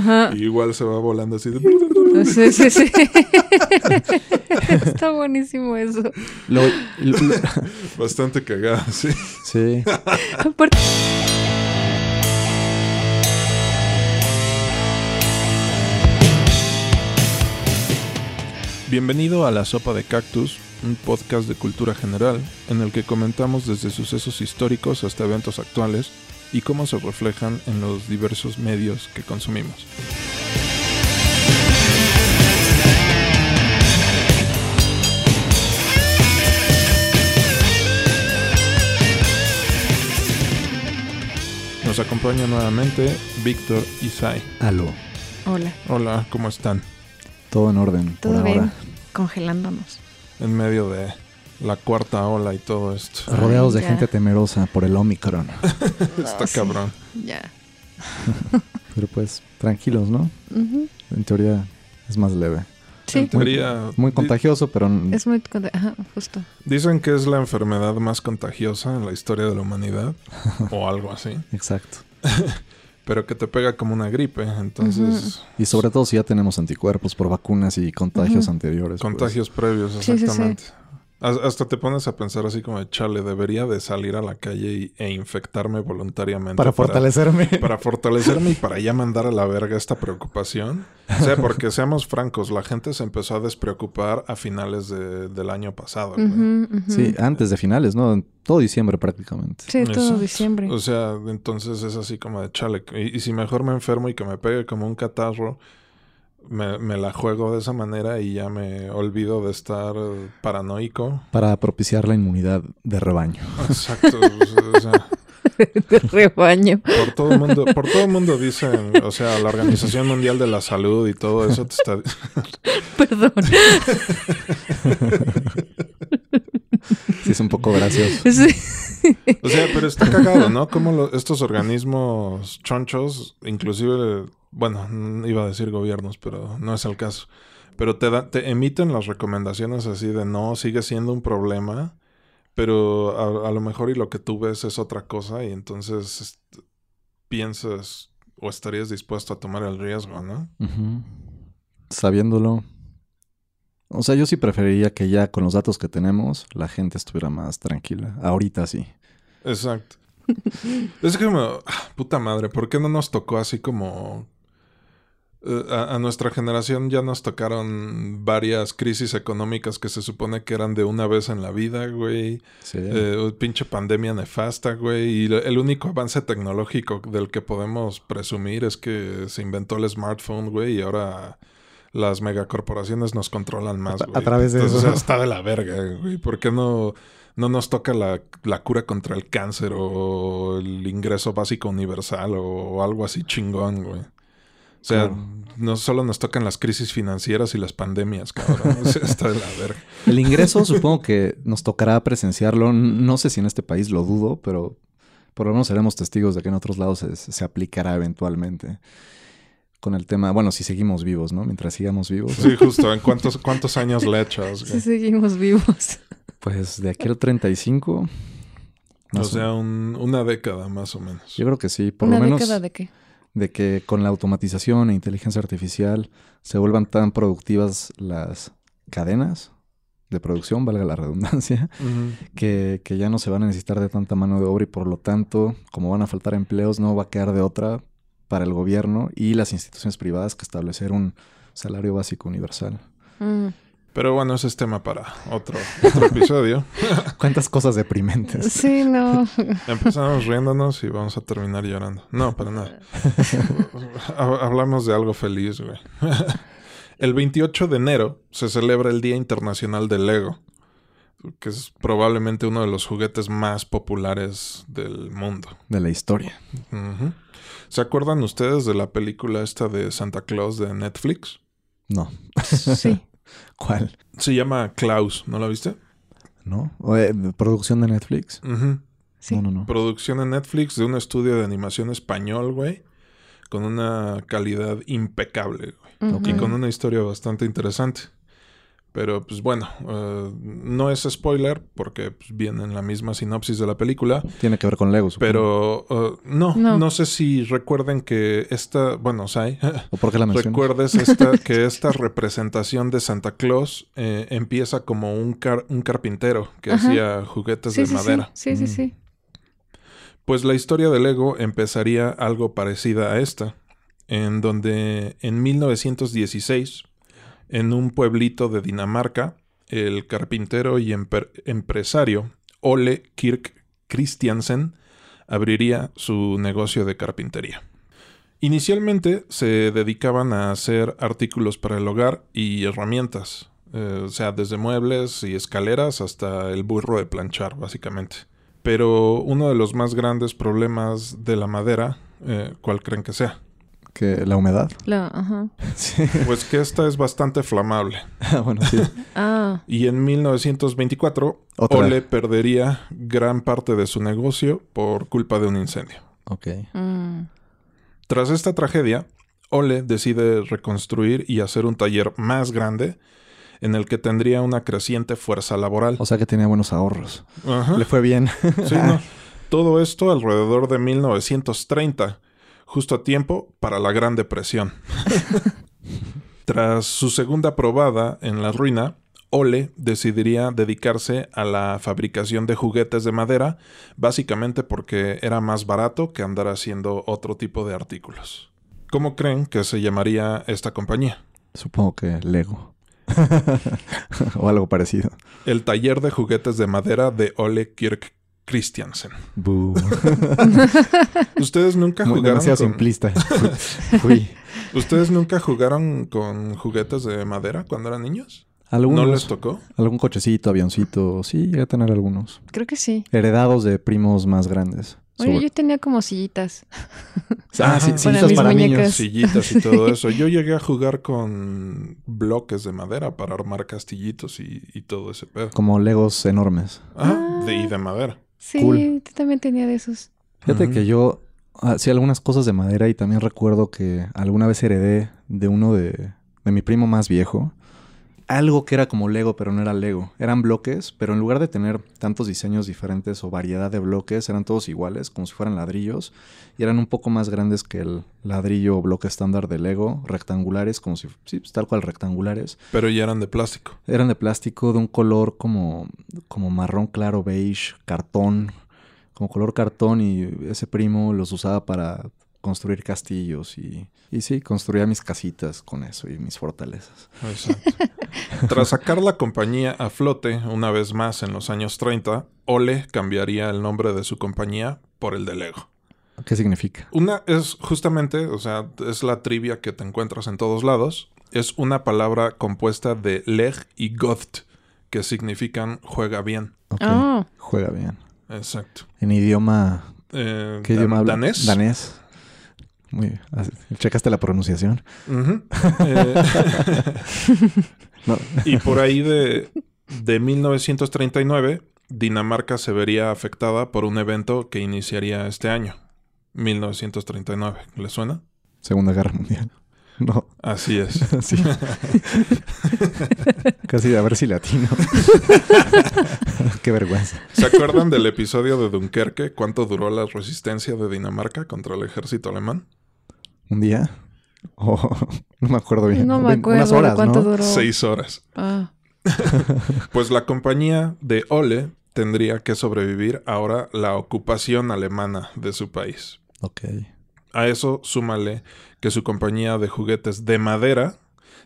Ajá. Y igual se va volando así. de- Sí, sí, sí. Está buenísimo eso. Lo- lo- lo- Bastante cagado, sí. sí. Bienvenido a La Sopa de Cactus, un podcast de cultura general en el que comentamos desde sucesos históricos hasta eventos actuales y cómo se reflejan en los diversos medios que consumimos. Nos acompaña nuevamente Víctor y Sai. Aló. Hola, Hola, ¿cómo están? Todo en orden por ¿todo bien? ahora. Congelándonos. En medio de la cuarta ola y todo esto. Rodeados de ya. gente temerosa por el Omicron. Está sí. cabrón. Ya. Pero pues, tranquilos, ¿no? En teoría es más leve. Sí, En teoría, Muy contagioso, pero es muy... Ajá, justo. Dicen que es la enfermedad más contagiosa en la historia de la humanidad o algo así, exacto. pero que te pega como una gripe, entonces Y sobre todo si ya tenemos anticuerpos por vacunas y contagios anteriores. pues. contagios previos, Sí, sí, sí. Hasta te pones a pensar así como, chale, debería de salir a la calle y- e infectarme voluntariamente. Para fortalecerme. Para fortalecerme y para ya mandar a la verga esta preocupación. O sea, porque seamos francos, la gente se empezó a despreocupar a finales de- del año pasado. Sí, antes de finales, ¿no? Todo diciembre prácticamente. Sí, todo Exacto. diciembre. O sea, entonces es así como de chale. Y, y si mejor me enfermo y que me pegue como un catarro, me, me la juego de esa manera y ya me olvido de estar paranoico. Para propiciar la inmunidad de rebaño. Exacto. o sea, De rebaño. por todo el mundo, por todo el mundo dicen, o sea, la Organización Mundial de la Salud y todo eso te está Perdón. Sí, es un poco gracioso. Sí. O sea, pero está cagado, ¿no? Como lo- estos organismos chonchos, inclusive, bueno, iba a decir gobiernos, pero no es el caso. Pero te, da- te emiten las recomendaciones así de no, sigue siendo un problema, pero a, a lo mejor y lo que tú ves es otra cosa y entonces est- piensas o estarías dispuesto a tomar el riesgo, ¿no? Sabiéndolo. O sea, yo sí preferiría que ya con los datos que tenemos la gente estuviera más tranquila. Ahorita sí. Exacto. es como, ah, puta madre, ¿por qué no nos tocó así como... eh, a, a nuestra generación ya nos tocaron varias crisis económicas que se supone que eran de una vez en la vida, güey. Sí. Eh, pinche pandemia nefasta, güey. Y el único avance tecnológico del que podemos presumir es que se inventó el smartphone, güey, y ahora las megacorporaciones nos controlan más, A- güey. a través de Entonces, eso. o sea, está de la verga, güey. ¿Por qué no, no nos toca la, la cura contra el cáncer o el ingreso básico universal o algo así chingón, güey? O sea, Claro. no solo nos tocan las crisis financieras y las pandemias, cabrón. O sea, está de la verga. El ingreso supongo que nos tocará presenciarlo. No sé si en este país lo dudo, pero por lo menos seremos testigos de que en otros lados se, se aplicará eventualmente. Con el tema, bueno, si seguimos vivos, ¿no? Mientras sigamos vivos. Sí, justo. ¿En cuántos, cuántos años le echas? Sí, seguimos vivos. Pues de aquí al 35. O sea, un- una década más o menos. Yo creo que sí, por ¿Una lo menos década de qué? De que con la automatización e inteligencia artificial se vuelvan tan productivas las cadenas de producción, valga la redundancia, que, que ya no se van a necesitar de tanta mano de obra y por lo tanto, como van a faltar empleos, no va a quedar de otra para el gobierno y las instituciones privadas que establecer un salario básico universal. Mm. Pero bueno, ese es tema para otro, otro episodio. ¿Cuántas cosas deprimentes? Sí, no. Empezamos riéndonos y vamos a terminar llorando. No, para nada. Ha- Hablamos de algo feliz, güey. El 28 de enero se celebra el Día Internacional del Lego, que es probablemente uno de los juguetes más populares del mundo. De la historia. ¿Se acuerdan ustedes de la película esta de Santa Claus de Netflix? No. Sí. ¿Cuál? Se llama Klaus, ¿no la viste? ¿No? O, eh, ¿Producción de Netflix? Sí. No, no, no. Producción en Netflix de un estudio de animación español, güey. Con una calidad impecable, güey. Y con una historia bastante interesante. Pero pues bueno, eh, no es spoiler porque pues, viene en la misma sinopsis de la película. Tiene que ver con Lego, supongo. Pero eh, no, no, No. sé si recuerden que esta, bueno, Sai, ¿O por qué la recuerdes esta, que esta representación de Santa Claus eh, empieza como un, car- un carpintero que Ajá. hacía juguetes Sí, de sí, madera. sí. Sí, sí, Mm. sí. Pues la historia de Lego empezaría algo parecida a esta, en donde en 1916, en un pueblito de Dinamarca, el carpintero y empresario Ole Kirk Christiansen abriría su negocio de carpintería. Inicialmente se dedicaban a hacer artículos para el hogar y herramientas, eh, o sea, desde muebles y escaleras hasta el burro de planchar, básicamente. Pero uno de los más grandes problemas de la madera, eh, ¿cuál creen que sea? Que la humedad. La, ajá. Sí. Pues que esta es bastante flamable. bueno, sí. Ah, Y en 1924, Otra. Ole perdería gran parte de su negocio por culpa de un incendio. Ok. mm, Tras esta tragedia, Ole decide reconstruir y hacer un taller más grande en el que tendría una creciente fuerza laboral. O sea que tenía buenos ahorros. Ajá. Le fue bien. Sí, no. Todo esto alrededor de 1930, justo a tiempo para la Gran Depresión. Tras su segunda probada en la ruina, Ole decidiría dedicarse a la fabricación de juguetes de madera, básicamente porque era más barato que andar haciendo otro tipo de artículos. ¿Cómo creen que se llamaría esta compañía? Supongo que Lego. o algo parecido. El taller de juguetes de madera de Ole Kirk Christiansen. ¿Ustedes nunca Muy jugaron demasiado con... simplista. Fui. ¿Ustedes nunca jugaron con juguetes de madera cuando eran niños? Algunos. ¿No les tocó? Algún cochecito, avioncito. Sí, llegué a tener algunos. creo que sí. Heredados de primos más grandes. Oye, Sobre- yo tenía como sillitas. Ah, sí, sillitas para muñecas. niños. Sillitas y todo eso. Yo llegué a jugar con bloques de madera para armar castillitos y, y todo ese pedo. Como Legos enormes. Ajá, Ah. de, y de madera. Sí, Cool. yo también tenía de esos. Fíjate Ujú. que yo hacía algunas cosas de madera y también recuerdo que alguna vez heredé de uno de, de mi primo más viejo algo que era como Lego, pero no era Lego. Eran bloques, pero en lugar de tener tantos diseños diferentes o variedad de bloques, eran todos iguales, como si fueran ladrillos, y eran un poco más grandes que el ladrillo o bloque estándar de Lego, rectangulares, como si, sí, pues, tal cual rectangulares. Pero ya eran de plástico. Eran de plástico de un color como, como marrón claro, beige, cartón, como color cartón y ese primo los usaba para construir castillos y, y sí, construía mis casitas con eso y mis fortalezas. Exacto. Tras sacar la compañía a flote una vez más en los años 30, Ole cambiaría el nombre de su compañía por el de Lego. ¿Qué significa? Una es justamente, o sea, es la trivia que te encuentras en todos lados. Es una palabra compuesta de leg y goth, que significan juega bien. Ok, Ah, Juega bien. Exacto. En idioma... Eh, ¿Qué dan- idioma habla? Danés. Danés. Muy bien. ¿Checaste la pronunciación? Eh, No. y por ahí de, de 1939, Dinamarca se vería afectada por un evento que iniciaría este año. 1939. ¿Le suena? Segunda Guerra Mundial. No, Así es. sí. Casi a ver si latino. Qué vergüenza. ¿Se acuerdan del episodio de Dunkerque? ¿Cuánto duró la resistencia de Dinamarca contra el ejército alemán? ¿Un día? Oh, no me acuerdo bien. no me acuerdo Unas horas, de cuánto ¿no? duró. Seis horas. Ah, Pues la compañía de Ole tendría que sobrevivir ahora la ocupación alemana de su país. Ok. A eso súmale que su compañía de juguetes de madera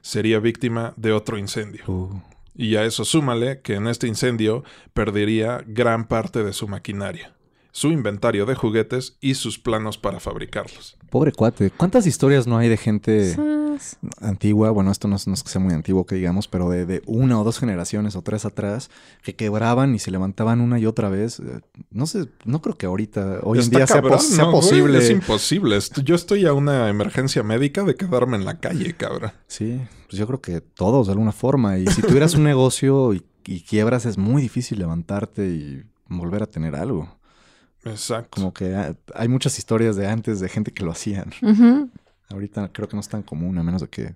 sería víctima de otro incendio. Uh, Y a eso súmale que en este incendio perdería gran parte de su maquinaria, su inventario de juguetes y sus planos para fabricarlos. pobre cuate. ¿Cuántas historias no hay de gente sas. antigua? Bueno, esto no es, no es que sea muy antiguo que digamos, pero de, de una o dos generaciones o tres atrás que quebraban y se levantaban una y otra vez. Eh, No sé, no creo que ahorita, hoy en día sea, cabrón, sea ¿no, güey? posible. Es imposible. Yo estoy a una emergencia médica de quedarme en la calle, cabrón. Sí, pues yo creo que todos de alguna forma. Y si tuvieras un negocio y, y quiebras, es muy difícil levantarte y volver a tener algo. Exacto. Como que hay muchas historias de antes de gente que lo hacían. Ahorita creo que no es tan común, a menos de que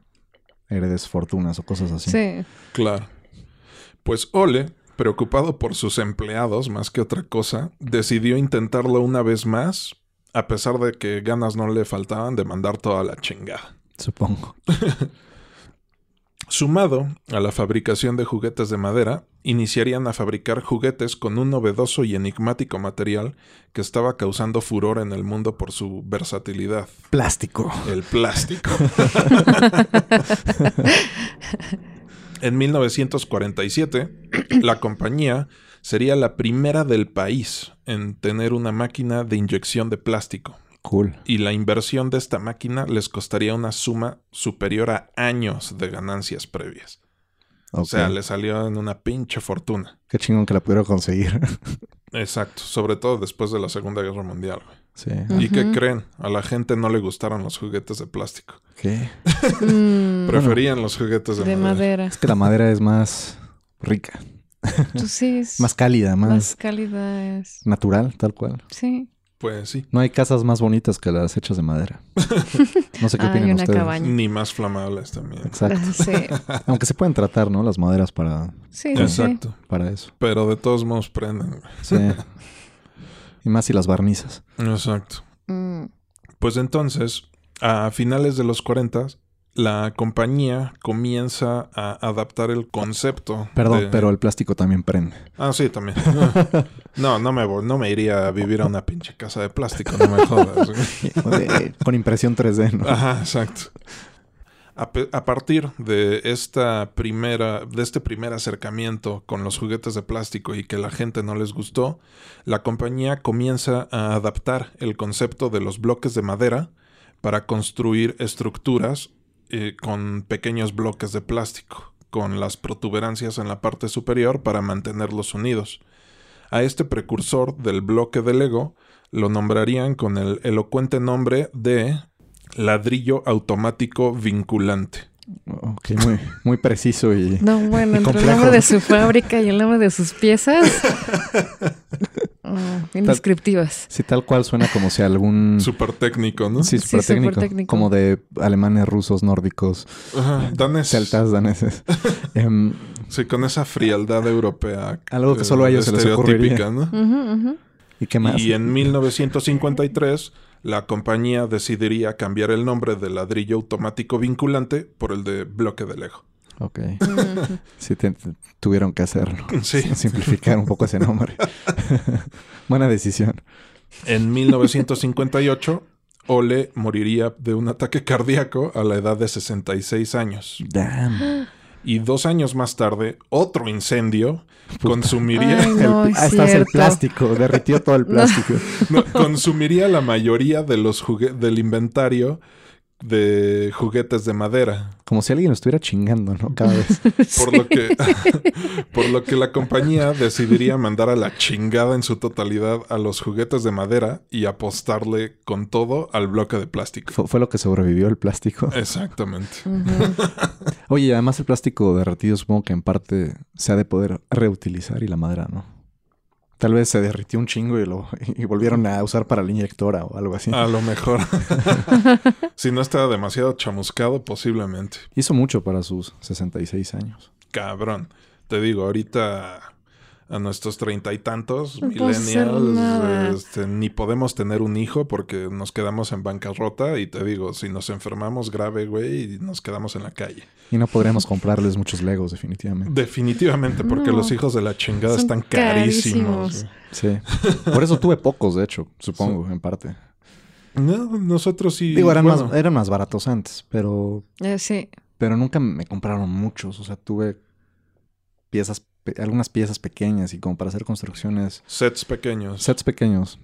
heredes fortunas o cosas así. Sí. Claro. Pues Ole, preocupado por sus empleados más que otra cosa, decidió intentarlo una vez más, a pesar de que ganas no le faltaban de mandar toda la chingada. Supongo. Sumado a la fabricación de juguetes de madera, iniciarían a fabricar juguetes con un novedoso y enigmático material que estaba causando furor en el mundo por su versatilidad, Plástico. el plástico. en 1947, la compañía sería la primera del país en tener una máquina de inyección de plástico Cool. y la inversión de esta máquina les costaría una suma superior a años de ganancias previas. O sea, le salió en una pinche fortuna. Qué chingón que la pudieron conseguir. Exacto, sobre todo después de la Segunda Guerra Mundial. güey. sí. ¿Y qué Ujú. creen? A la gente no le gustaron los juguetes de plástico. ¿Qué? Mm, Preferían los juguetes de, de madera. madera. Es que la madera es más rica, Pues sí, es más cálida, más, más cálida. Es... natural, tal cual. Sí. Pues sí, No hay casas más bonitas que las hechas de madera. No sé qué Hay opinan una ustedes. cabaña. ni más flamables también. Exacto. Sí, Aunque se pueden tratar, ¿no? Las maderas para, sí, sí, sí. Exacto. para eso. Pero de todos modos prenden. güey. Sí. y más si las barnizas. Exacto. Mm, Pues entonces, a finales de los 40, la compañía comienza a adaptar el concepto. Perdón, de- pero el plástico también prende. Ah, sí, también. No, no me, voy- no me iría a vivir a una pinche casa de plástico, no me jodas. Con impresión 3D, ¿no? Ajá, exacto. A, a partir de esta primera, de este primer acercamiento con los juguetes de plástico y que la gente no les gustó, la compañía comienza a adaptar el concepto de los bloques de madera para construir estructuras eh, con pequeños bloques de plástico, con las protuberancias en la parte superior para mantenerlos unidos. A este precursor del bloque de Lego lo nombrarían con el elocuente nombre de ladrillo automático vinculante. Ok, muy, muy preciso y... No, bueno, entre el nombre de su fábrica y el nombre de sus piezas. mm, indescriptivas. Sí, tal cual suena como si algún... Súper técnico, ¿no? Sí, Sí, súper técnico. Como de alemanes, rusos, nórdicos, Ajá, danés. celtas, daneses. Em, Sí, con esa frialdad europea. Algo que solo a ellos se les ocurriría. ¿no? ¿Y qué más? Y en 1953, la compañía decidiría cambiar el nombre de ladrillo automático vinculante por el de bloque de Lego. Ok. Sí, te- te- tuvieron que hacerlo. Sí. Simplificar un poco ese nombre. Buena decisión. En 1958, Ole moriría de un ataque cardíaco a la edad de 66 años. Damn. Y dos años más tarde, otro incendio consumiría, Ay, no, El- es ah, estás el plástico. Derritió todo el plástico. no, consumiría la mayoría de los del inventario de juguetes de madera. Como si alguien lo estuviera chingando, ¿no? Cada vez. Por lo que, por lo que la compañía decidiría mandar a la chingada en su totalidad a los juguetes de madera y apostarle con todo al bloque de plástico. Fue, fue lo que sobrevivió el plástico. Exactamente. Ujú. Oye, y además el plástico derretido supongo que en parte se ha de poder reutilizar y la madera, ¿no? Tal vez se derritió un chingo y lo y volvieron a usar para la inyectora o algo así. A lo mejor. si no estaba demasiado chamuscado, posiblemente. Hizo mucho para sus 66 años. Cabrón. Te digo, ahorita a nuestros treinta y tantos No millennials este, ni podemos tener un hijo porque nos quedamos en bancarrota y te digo, si nos enfermamos grave, güey, y nos quedamos en la calle. Y no podríamos comprarles muchos legos, definitivamente. Definitivamente, porque No. los hijos de la chingada Son están carísimos. carísimos. Sí. Por eso tuve pocos, de hecho, supongo, en parte. No, nosotros sí. Digo, eran, bueno, más, eran más baratos antes, pero, Eh, sí. pero nunca me compraron muchos. O sea, tuve piezas, algunas piezas pequeñas y como para hacer construcciones, Sets pequeños. sets pequeños.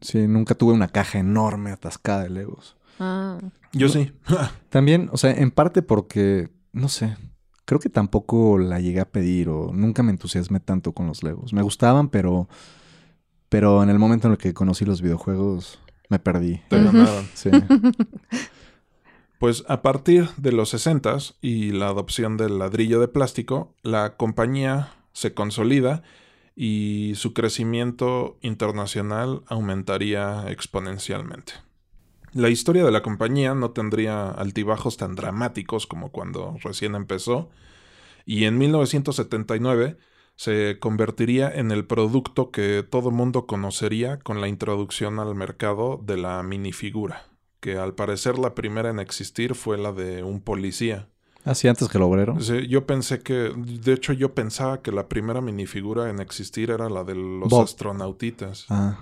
Sí, nunca tuve una caja enorme atascada de legos. Ah. Yo sí. También, o sea, en parte porque, no sé, creo que tampoco la llegué a pedir o nunca me entusiasmé tanto con los Legos. Me gustaban, pero, pero en el momento en el que conocí los videojuegos, me perdí. Te ganaron. Sí. Pues a partir de los 60 y la adopción del ladrillo de plástico, la compañía se consolida y su crecimiento internacional aumentaría exponencialmente. La historia de la compañía no tendría altibajos tan dramáticos como cuando recién empezó, Y en 1979 se convertiría en el producto que todo mundo conocería con la introducción al mercado de la minifigura, que al parecer la primera en existir fue la de un policía. Así antes que el obrero. Sí, yo pensé que, de hecho yo pensaba que la primera minifigura en existir era la de los Bob. astronautitas. Ah.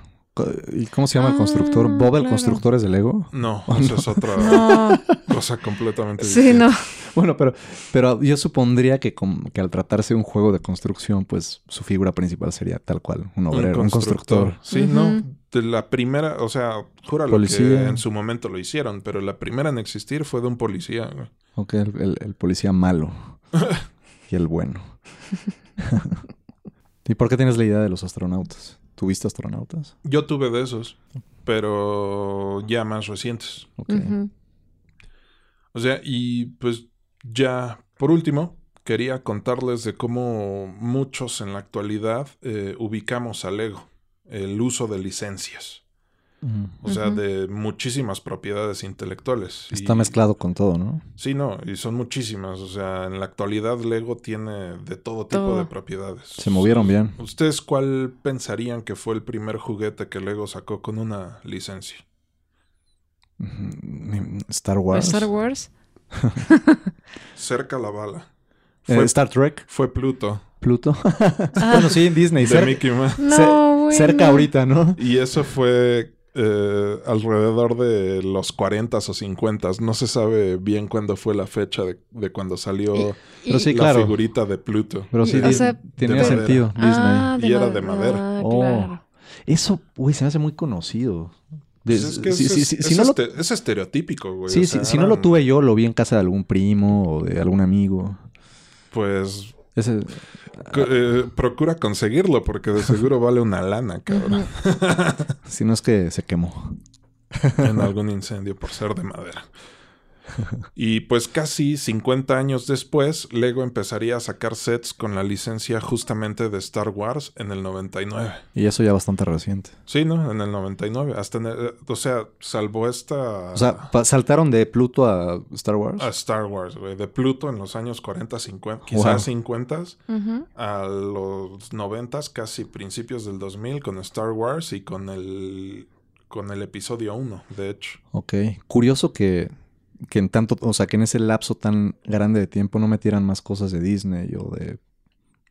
¿Y cómo se llama el Ah, constructor? ¿Bob el claro. constructor es de Lego? No, esa no. es otra No. cosa completamente Sí, distinta. no. Bueno, pero, pero yo supondría que, que al tratarse de un juego de construcción, pues su figura principal sería tal cual, un obrero, un constructor. Sí, no. De la primera, o sea, júralo que Policía. en su momento lo hicieron, pero la primera en existir fue de un policía. güey. Ok, el, el- el policía malo y el bueno. ¿Y por qué tienes la idea de los astronautas? ¿Tuviste astronautas? Yo tuve de esos, pero ya más recientes. Ok. Ujú. O sea, y pues ya, por último, quería contarles de cómo muchos en la actualidad eh, ubicamos al Lego, el uso de licencias. Mm. O sea, de muchísimas propiedades intelectuales. Está Y- mezclado con todo, ¿no? Sí, no, y son muchísimas. O sea, en la actualidad Lego tiene de todo tipo Todo. de propiedades. Se movieron bien. ¿Ustedes cuál pensarían que fue el primer juguete que Lego sacó con una licencia? Star Wars. Star Wars. Cerca la bala. Eh, Fue, Star Trek. fue Pluto, Pluto. bueno, sí, Disney. de Mickey Mouse. No, bueno. cerca ahorita, ¿no? Y eso fue eh, alrededor de los 40 o 50. No se sabe bien cuándo fue la fecha de, de cuando salió Y- Pero sí, la claro. figurita de Pluto. Pero sí, O sea, tenía sentido. Disney. Ah, Y era de madera. Ah, Oh. Eso, güey, se me hace muy conocido. Es este- estereotípico, güey. sí, O sea, si no lo tuve yo, lo vi en casa de algún primo o de algún amigo. Pues Ese, co- eh, procura conseguirlo porque de seguro vale una lana, cabrón. si no es que se quemó. en algún incendio por ser de madera. Y pues casi 50 años después, Lego empezaría a sacar sets con la licencia justamente de Star Wars en el 99. Y eso ya bastante reciente. Sí, ¿no? En el 99. Hasta en el- o sea, salvo esta... O sea, saltaron de Pluto a Star Wars. a Star Wars, güey. De Pluto en los años 40, 50, quizás Wow. 50, Ujú. a los 90, casi principios del 2000 con Star Wars y con el, con el episodio 1, de hecho. Ok. Curioso que, que en tanto, o sea, que en ese lapso tan grande de tiempo no metieran más cosas de Disney o de Sí,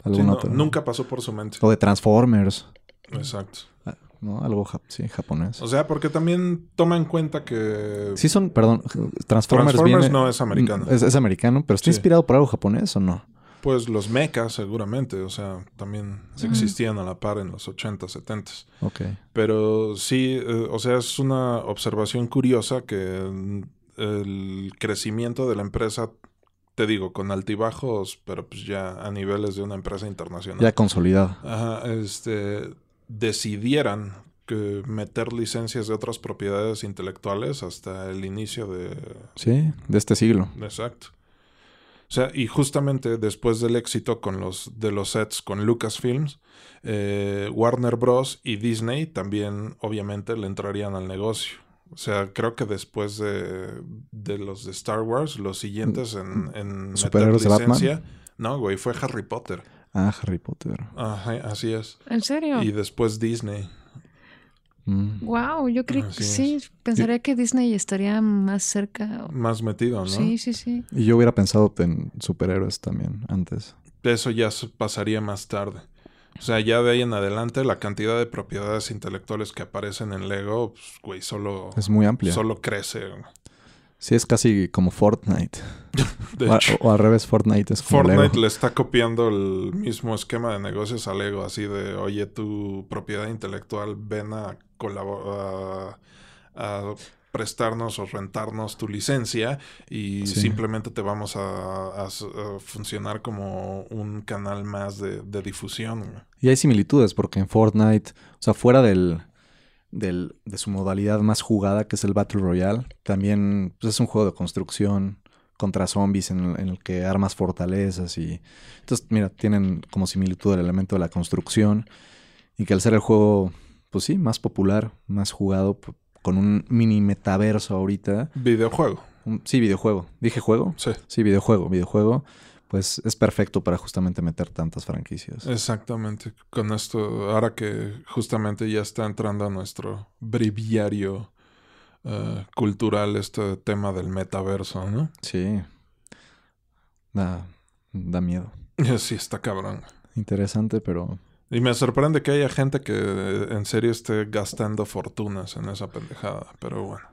alguna no, otra. nunca pasó por su mente. O de Transformers. Exacto. Ah, ¿No? Algo sí, japonés. O sea, porque también toma en cuenta que Sí son, perdón, Transformers, Transformers viene- no es americano. Es, es americano, pero está Sí. inspirado por algo japonés o no? Pues los mechas seguramente, o sea, también existían a la par en los 80, 70. Ok. Pero sí, eh, o sea, es una observación curiosa que el crecimiento de la empresa, te digo, con altibajos, pero pues ya a niveles de una empresa internacional. Ya consolidado. Ajá, este, decidieran que meter licencias de otras propiedades intelectuales hasta el inicio de... Sí, de este siglo. Exacto. O sea, y justamente después del éxito con los de los sets con Lucasfilms, eh, Warner Bros. y Disney también obviamente le entrarían al negocio. O sea, creo que después de, de los de Star Wars, los siguientes en, en meter ¿Superhéroes de Batman? No, güey, fue Harry Potter. Ah, Harry Potter. Ajá, así es. ¿En serio? Y después Disney. Mm. Wow, yo creo que sí. Pensaría que Disney estaría más cerca. Más metido, ¿no? Sí, sí, sí. Y yo hubiera pensado en superhéroes también antes. Eso ya pasaría más tarde. O sea, ya de ahí en adelante, la cantidad de propiedades intelectuales que aparecen en Lego, pues, güey, solo, Es muy amplia. solo crece. Sí, es casi como Fortnite. O, a- hecho, o al revés, Fortnite es como Fortnite Lego. le está copiando el mismo esquema de negocios a Lego, así de, oye, tu propiedad intelectual, ven a, colabo- a, a prestarnos o rentarnos tu licencia y Sí. simplemente te vamos a, a s- a funcionar como un canal más de, de difusión. Y hay similitudes porque en Fortnite, o sea, fuera del, del, de su modalidad más jugada, que es el Battle Royale, también pues, es un juego de construcción contra zombies en el, en el que armas fortalezas y... Entonces, mira, tienen como similitud el elemento de la construcción y que al ser el juego, pues sí, más popular, más jugado, p- con un mini metaverso ahorita. Videojuego, un- sí, videojuego. ¿Dije juego? sí. Sí, videojuego, videojuego. pues es perfecto para justamente meter tantas franquicias. Exactamente. Con esto, ahora que justamente ya está entrando a nuestro breviario eh, cultural este tema del metaverso, ¿no? Sí. Da, da miedo. Sí, está cabrón. Interesante, pero Y me sorprende que haya gente que eh, en serio esté gastando fortunas en esa pendejada, pero bueno.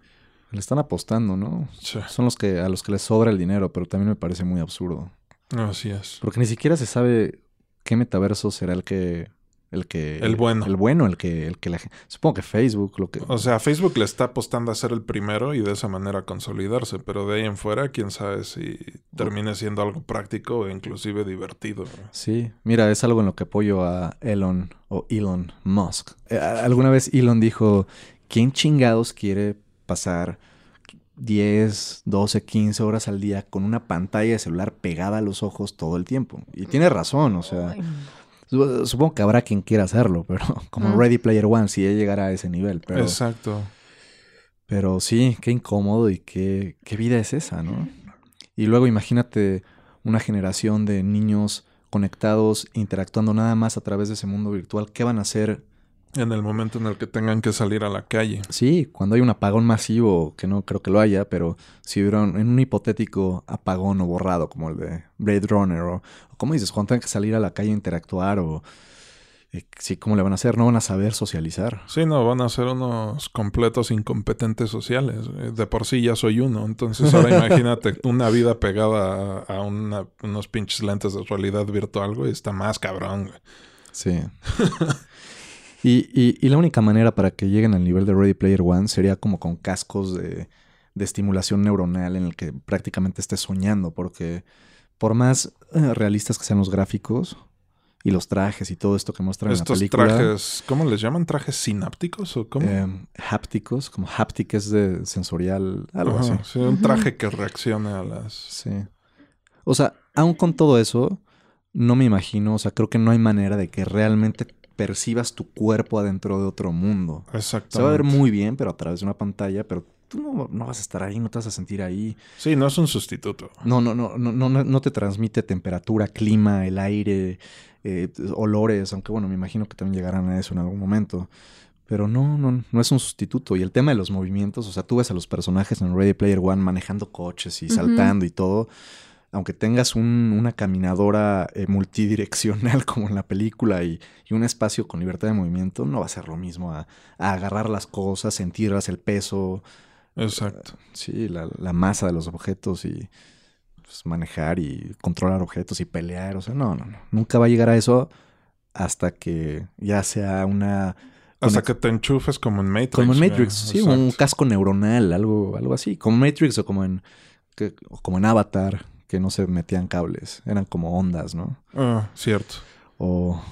le están apostando, ¿no? Sí, Son los que a los que les sobra el dinero, pero también me parece muy absurdo. así es. Porque ni siquiera se sabe qué metaverso será el que el que El bueno. el bueno, el que el que la supongo que Facebook lo que O sea, Facebook le está apostando a ser el primero y de esa manera consolidarse, pero de ahí en fuera, quién sabe si termine siendo algo práctico o inclusive divertido. Sí, mira, es algo en lo que apoyo a Elon o Elon Musk. Eh, alguna vez Elon dijo, ¿quién chingados quiere pasar 10, 12, 15 horas al día con una pantalla de celular pegada a los ojos todo el tiempo? Y tiene razón, o sea, supongo que habrá quien quiera hacerlo, pero como Mm. Ready Player One, si ya llegara a ese nivel, pero... Exacto. Pero sí, qué incómodo y qué, qué vida es esa, ¿no? Y luego imagínate una generación de niños conectados, interactuando nada más a través de ese mundo virtual. ¿Qué van a hacer? En el momento en el que tengan que salir a la calle. Sí, cuando hay un apagón masivo, que no creo que lo haya, pero si hubiera un- en un hipotético apagón o borrado como el de Blade Runner, o, o como dices, cuando tengan que salir a la calle a interactuar, o eh, sí, ¿cómo le van a hacer? No van a saber socializar. Sí, no, van a ser unos completos incompetentes sociales. Eh, De por sí ya soy uno. Entonces ahora imagínate una vida pegada a, a una- unos pinches lentes de realidad virtual, güey. Está más cabrón, güey. Sí. y, y- y la única manera para que lleguen al nivel de Ready Player One sería como con cascos de, de estimulación neuronal en el que prácticamente estés soñando, porque por más eh, realistas que sean los gráficos y los trajes y todo esto que muestran en la Estos película, trajes, ¿cómo les llaman? ¿Trajes sinápticos o cómo? eh, hápticos, como haptic es de sensorial, algo Ajá, así. sí, un traje que reaccione a las... Sí. O sea, aún con todo eso, no me imagino, o sea, creo que no hay manera de que realmente percibas tu cuerpo adentro de otro mundo. Exactamente. Se va a ver muy bien, pero a través de una pantalla, pero tú no, no vas a estar ahí, no te vas a sentir ahí. Sí, no es un sustituto. No, no, no, no, no, no te transmite temperatura, clima, el aire, eh, olores, aunque bueno, me imagino que también llegarán a eso en algún momento. Pero no, no, no es un sustituto. Y el tema de los movimientos, o sea, tú ves a los personajes en Ready Player One manejando coches y saltando y todo. Aunque tengas un- una caminadora eh, multidireccional como en la película y, y un espacio con libertad de movimiento, no va a ser lo mismo a, a agarrar las cosas, sentirlas, el peso, Exacto. Sí, la, la masa de los objetos y pues, manejar y controlar objetos y pelear. O sea, no, no, no. Nunca va a llegar a eso hasta que ya sea una. Hasta que te enchufes como en Matrix. Como en. Matrix, sí, Exacto. un casco neuronal, algo, algo así. Como en Matrix o como en. que- o como en Avatar, que no se metían cables. Eran como ondas, ¿no? Ah, cierto. O.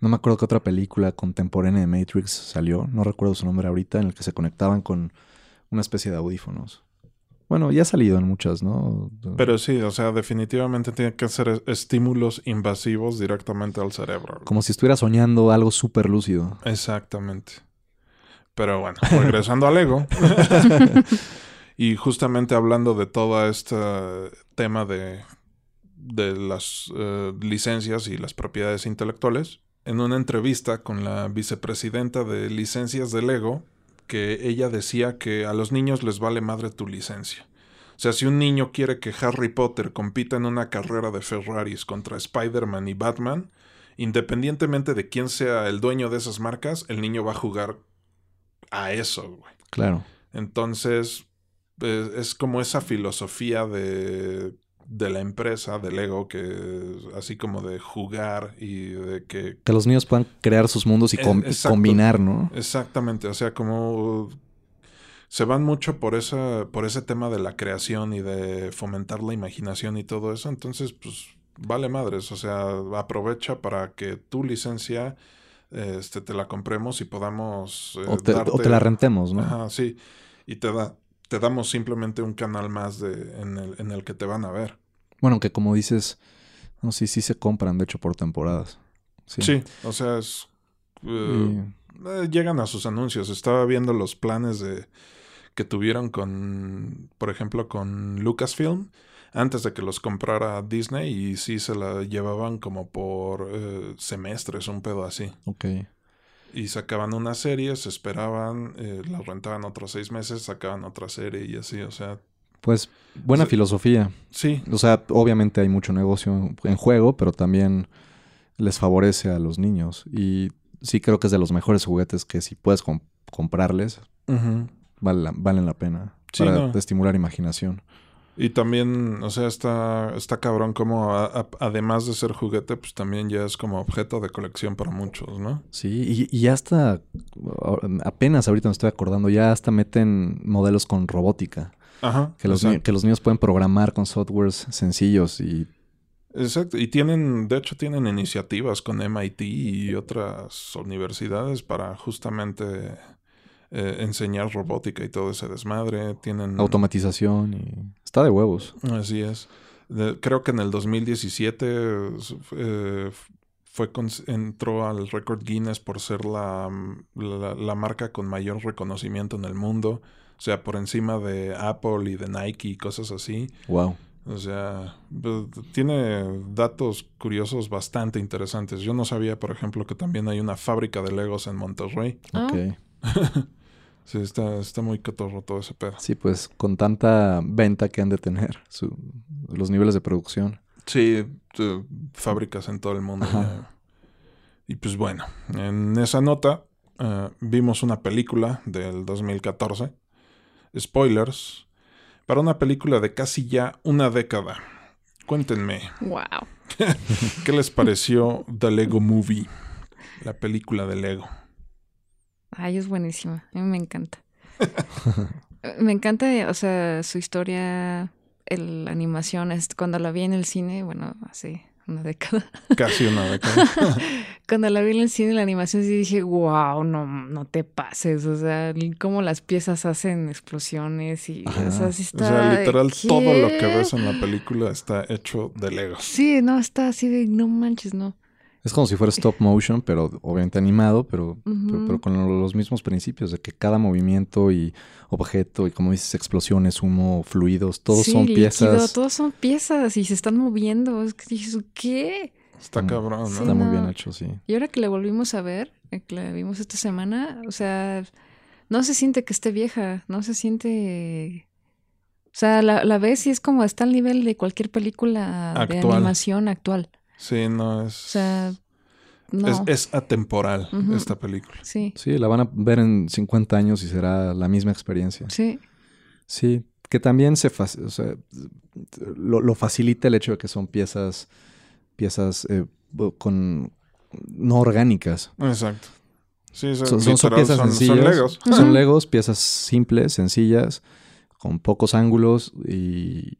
No me acuerdo qué otra película contemporánea de Matrix salió. No recuerdo su nombre ahorita, en el que se conectaban con una especie de audífonos. Bueno, ya ha salido en muchas, ¿no? Pero sí, o sea, definitivamente tiene que ser es- estímulos invasivos directamente al cerebro. Como si estuviera soñando algo súper lúcido. Exactamente. Pero bueno, regresando al ego. y justamente hablando de todo este tema de, de las eh, licencias y las propiedades intelectuales, en una entrevista con la vicepresidenta de licencias del ego, que ella decía que a los niños les vale madre tu licencia. O sea, si un niño quiere que Harry Potter compita en una carrera de Ferraris contra Spider-Man y Batman, independientemente de quién sea el dueño de esas marcas, el niño va a jugar a eso, güey. Claro. Entonces, eh, es como esa filosofía de, de la empresa, del ego, que así como de jugar y de que... Que los niños puedan crear sus mundos y, exacto. combinar, ¿no? Exactamente, o sea, como se van mucho por esa, por ese tema de la creación y de fomentar la imaginación y todo eso, entonces, pues, vale madres, o sea, aprovecha para que tu licencia este, te la compremos y podamos... eh, O te, o te la rentemos, ¿no? Ajá, sí. Y te da, te damos simplemente un canal más de, en, el, en el que te van a ver. Bueno, aunque como dices, no, sí, sí se compran, de hecho, por temporadas. Sí. Sí, o sea, es, eh, Y- eh, llegan a sus anuncios. Estaba viendo los planes de que tuvieron con, por ejemplo, con Lucasfilm. antes de que los comprara Disney y sí se la llevaban como por eh, semestres, un pedo así. Ok. Y sacaban una serie, se esperaban, eh, la rentaban otros seis meses, sacaban otra serie y así, o sea, Pues buena filosofía. sí, O sea, obviamente hay mucho negocio en juego, pero también les favorece a los niños. Y sí creo que es de los mejores juguetes que si puedes com- comprarles, Ujú. vale la- valen la pena. Sí, para no. estimular imaginación. Y también, o sea, está, está cabrón como a- a- además de ser juguete, pues también ya es como objeto de colección para muchos, ¿no? Sí, y, y ya hasta, apenas ahorita me estoy acordando, ya hasta meten modelos con robótica. Ajá. Que los, que los niños pueden programar con softwares sencillos y Exacto. Y tienen, de hecho, tienen iniciativas con MIT y otras universidades para justamente eh, enseñar robótica y todo ese desmadre. Tienen. automatización y está de huevos. Así es. De- creo que en el 2017 eh, fue con- entró al récord Guinness por ser la, la, la marca con mayor reconocimiento en el mundo. O sea, por encima de Apple y de Nike y cosas así. Wow. O sea, tiene datos curiosos bastante interesantes. Yo no sabía, por ejemplo, que también hay una fábrica de Legos en Monterrey. Ah. Ok. Sí, está, está muy cotorro todo ese pedo. Sí, pues con tanta venta que han de tener, su- los niveles de producción. Sí, fábricas en todo el mundo. Y pues bueno, en esa nota eh, vimos una película del 2014. Spoilers. Para una película de casi ya una década. Cuéntenme, Wow. ¿qué les pareció The Lego Movie? La película de Lego. Ay, es buenísima. A mí me encanta. me encanta, o sea, su historia, el- la animación. Es, cuando la vi en el cine, bueno, hace una década. Casi una década. Cuando la vi en el cine, la animación, sí dije, wow, no, no te pases. O sea, cómo las piezas hacen explosiones y, Ajá. o sea, sí O sea, literal, todo lo que ves en la película está hecho de Legos. Sí, no, está así de, no manches, no. Es como si fuera stop motion, pero obviamente animado, pero, pero, con lo- los mismos principios de que cada movimiento y objeto y como dices, explosiones, humo, fluidos, todos Sí, son líquido, piezas. todos son piezas y se están moviendo. Es que dices, ¿qué? Está Mm. cabrón, ¿no? Sí. Está muy bien hecho, sí. Y ahora que la volvimos a ver, eh, que la vimos esta semana, o sea, no se siente que esté vieja, no se siente... O sea, la, la ves y es como está al nivel de cualquier película de animación actual. Sí, no es. O sea, no. es, es atemporal esta película. Sí, Sí, la van a ver en 50 años y será la misma experiencia. sí, Sí, que también se o sea, lo, lo facilita el hecho de que son piezas, piezas eh, con no orgánicas. Exacto. Sí, son, Son, son- piezas son- son sencillas. Legos. Son legos, piezas simples, sencillas, con pocos ángulos y,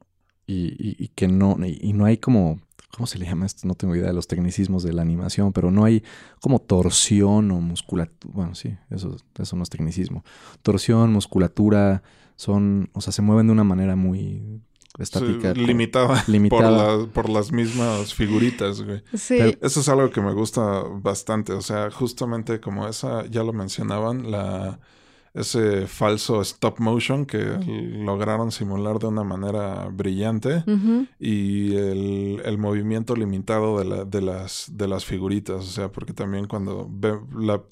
y- y- y que no, y, y no hay como, ¿cómo se le llama esto? No tengo idea de los tecnicismos de la animación, pero no hay como torsión o musculatura. Bueno, sí, eso, eso no es tecnicismo. Torsión, musculatura, son, o sea, se mueven de una manera muy estática. Sí, limitada, limitada. Por, la- por las mismas figuritas, güey. sí. Pero- Eso es algo que me gusta bastante. O sea, justamente como esa, ya lo mencionaban, la ese falso stop motion que lograron simular de una manera brillante y el, el movimiento limitado de, la- de, las, de las figuritas. O sea, porque también cuando ve la,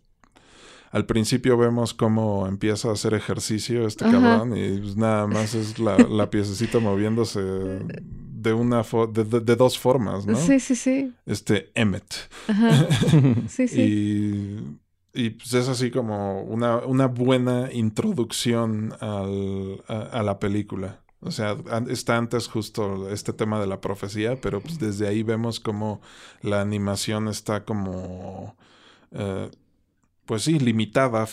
al principio vemos cómo empieza a hacer ejercicio este Ajá. cabrón y pues nada más es la, la piececita moviéndose de una fo- de, de- de dos formas, ¿no? Sí, sí, sí. Este Emmet. Ajá. Sí, sí. Y, y pues es así como una, una buena introducción al, a, la película. O sea, está antes justo este tema de la profecía, pero pues desde ahí vemos como la animación está como, eh, pues sí, limitada.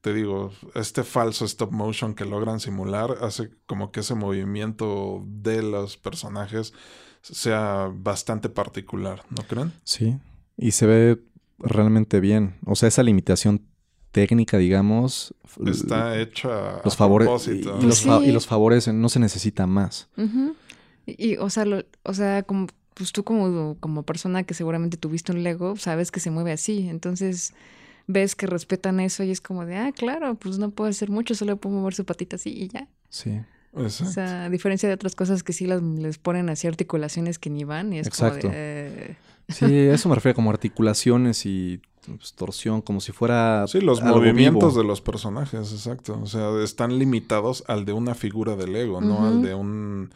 Te digo, este falso stop motion que logran simular hace como que ese movimiento de los personajes sea bastante particular, ¿no creen? Sí, y se ve realmente bien. O sea, esa limitación técnica, digamos, Está hecha los a favore- propósito. y, y los fa- Sí. y los favorecen, no se necesita más. Y, y, o sea, lo- o sea, como, pues tú como, como persona que seguramente tuviste un Lego, sabes que se mueve así. Entonces ves que respetan eso y es como de, ah, claro, pues no puedo hacer mucho, solo puedo mover su patita así y ya. Sí. O sea, a diferencia de otras cosas que sí las, les ponen así articulaciones que ni van y es Exacto. como de, eh, Sí, eso me refiero como articulaciones y pues, torsión, como si fuera. Sí, los algo movimientos vivo. de los personajes, exacto. O sea, están limitados al de una figura de Lego, no Ujú. al de un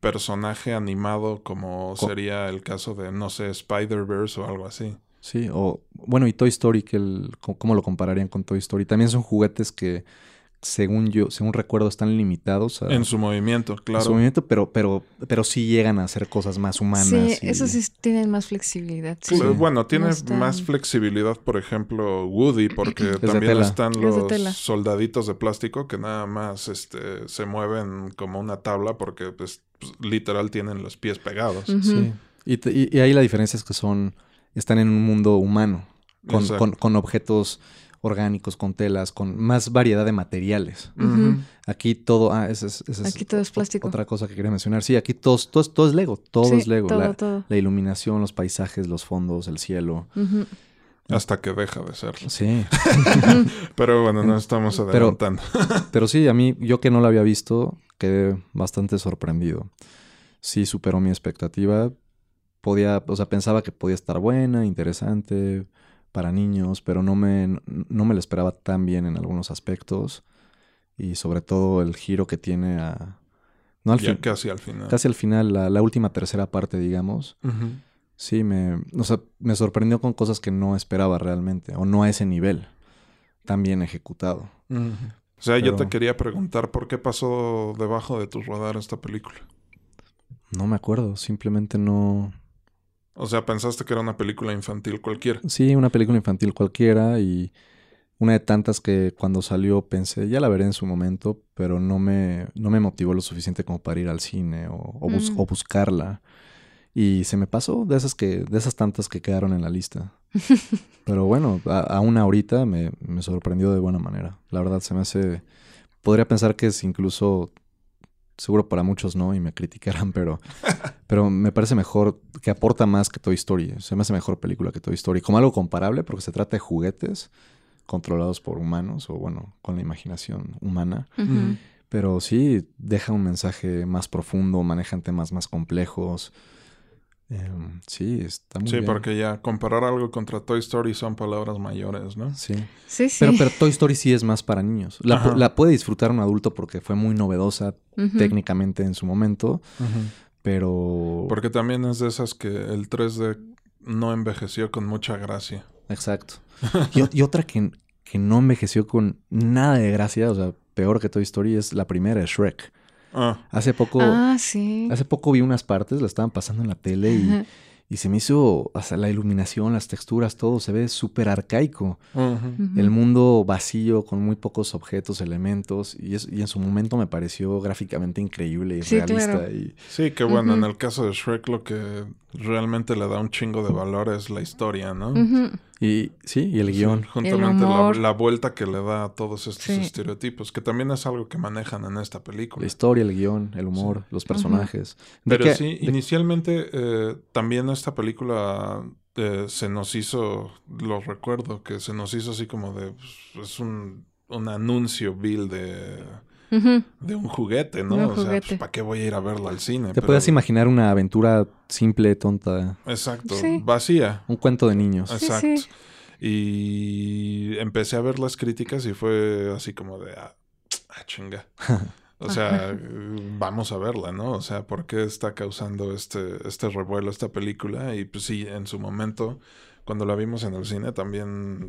personaje animado como Co- sería el caso de, no sé, Spider-Verse o algo así. Sí, o bueno, y Toy Story, que el, ¿cómo lo compararían con Toy Story? También son juguetes que, según yo, según recuerdo, están limitados a, En su movimiento, claro. su movimiento, pero, pero, pero sí llegan a hacer cosas más humanas. sí, y- eso sí tienen más flexibilidad. Sí. Pues, Bueno, tiene No están- más flexibilidad, por ejemplo, Woody, porque también están los soldaditos de plástico que nada más este, se mueven como una tabla porque pues, pues, literal tienen los pies pegados. Sí. Y, te- y- y ahí la diferencia es que son, están en un mundo humano, con, con- con objetos orgánicos, con telas, con más variedad de materiales. Aquí todo, ah, esa es, esa es Aquí todo es plástico. Otra cosa que quería mencionar. Sí, aquí todo, es- todo, es- todo es Lego, todo Sí, es Lego. Todo, la, todo. la iluminación, los paisajes, los fondos, el cielo. Hasta que deja de serlo. Sí. Pero bueno, no estamos Pero- adelantando. Pero sí, a mí, yo que no lo había visto, quedé bastante sorprendido. Sí, superó mi expectativa. Podía, o sea, pensaba que podía estar buena, interesante para niños, pero no me, no me lo esperaba tan bien en algunos aspectos. Y sobre todo el giro que tiene a... No al ya casi al final. casi al final, la, la última tercera parte, digamos. Sí, me, o sea, me sorprendió con cosas que no esperaba realmente, o no a ese nivel, tan bien ejecutado. O sea, yo te quería preguntar por qué pasó debajo de tu radar esta película. No me acuerdo, simplemente no... O sea, pensaste que era una película infantil cualquiera. Sí, una película infantil cualquiera y una de tantas que cuando salió pensé, ya la veré en su momento, pero no me, no me motivó lo suficiente como para ir al cine o, o bus- Mm. o buscarla. Y se me pasó de esas que, de esas tantas que quedaron en la lista. Pero bueno, a- aún ahorita me, me sorprendió de buena manera. La verdad se me hace. Podría pensar que es incluso. Seguro para muchos no, y me criticarán, pero, pero me parece mejor, que aporta más que Toy Story. Se me hace mejor película que Toy Story. Como algo comparable, porque se trata de juguetes controlados por humanos, o bueno, con la imaginación humana. Pero sí deja un mensaje más profundo, manejan temas más complejos. Em, sí, está muy Sí, bien. porque ya comparar algo contra Toy Story son palabras mayores, ¿no? Sí. Sí, sí. Pero, pero Toy Story sí es más para niños. La, puede disfrutar un adulto porque fue muy novedosa técnicamente en su momento, pero... Porque también es de esas que el 3D no envejeció con mucha gracia. Exacto. Y, y otra que, que no envejeció con nada de gracia, o sea, peor que Toy Story, es la primera, Shrek. Ah, Hace poco... Ah, sí. Hace poco vi unas partes, la estaban pasando en la tele y, Ajá. y se me hizo, sea, la iluminación, las texturas, todo se ve súper arcaico. El mundo vacío, con muy pocos objetos, elementos, y, es- y en su momento me pareció gráficamente increíble y Sí, realista. claro. Y, Sí, que bueno, en el caso de Shrek lo que realmente le da un chingo de valor es la historia, ¿no? Y sí, y el guion. Sí, juntamente la, humor. la vuelta que le da a todos estos Sí. estereotipos, que también es algo que manejan en esta La película. historia, el guion, el humor, los personajes. ¿De Pero sí, de- inicialmente eh, también esta película eh, se nos hizo, lo recuerdo, que se nos hizo así como de, pues, es un, un anuncio vil de, De un juguete, ¿no? Un o sea, pues, ¿para qué voy a ir a verla al cine? Te Pero- puedes imaginar una aventura simple, tonta, Exacto, Sí. vacía. un cuento de niños. Sí, Exacto. sí. Y empecé a ver las críticas y fue así como de, ah, ah, chinga. O sea, vamos a verla, ¿no? O sea, ¿por qué está causando este, este revuelo esta película? Y pues sí, en su momento, cuando la vimos en el cine, también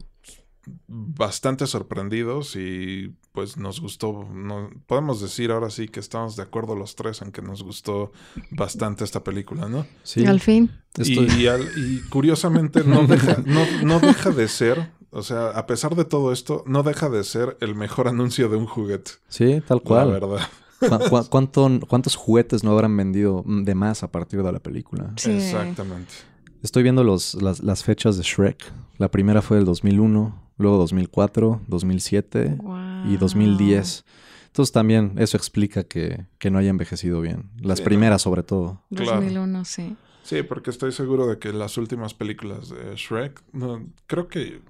bastante sorprendidos y pues nos gustó, no, podemos decir ahora sí que estamos de acuerdo los tres en que nos gustó bastante esta película, ¿no? Sí, Al fin. estoy- Y, y al- y curiosamente no deja, no, no deja de ser, o sea, a pesar de todo esto, no deja de ser el mejor anuncio de un juguete. sí, tal La cual. verdad. ¿Cu- cu- cuánto- ¿Cuántos juguetes no habrán vendido de más a partir de la película? Sí. Exactamente. Estoy viendo los, las, las fechas de Shrek. La primera fue del 2001, luego 2004, 2007 y Wow. 2010. Entonces también eso explica que, que no haya envejecido bien. Las Sí, primeras sobre todo. Claro. 2001, sí. Sí, porque estoy seguro de que las últimas películas de Shrek, no, creo que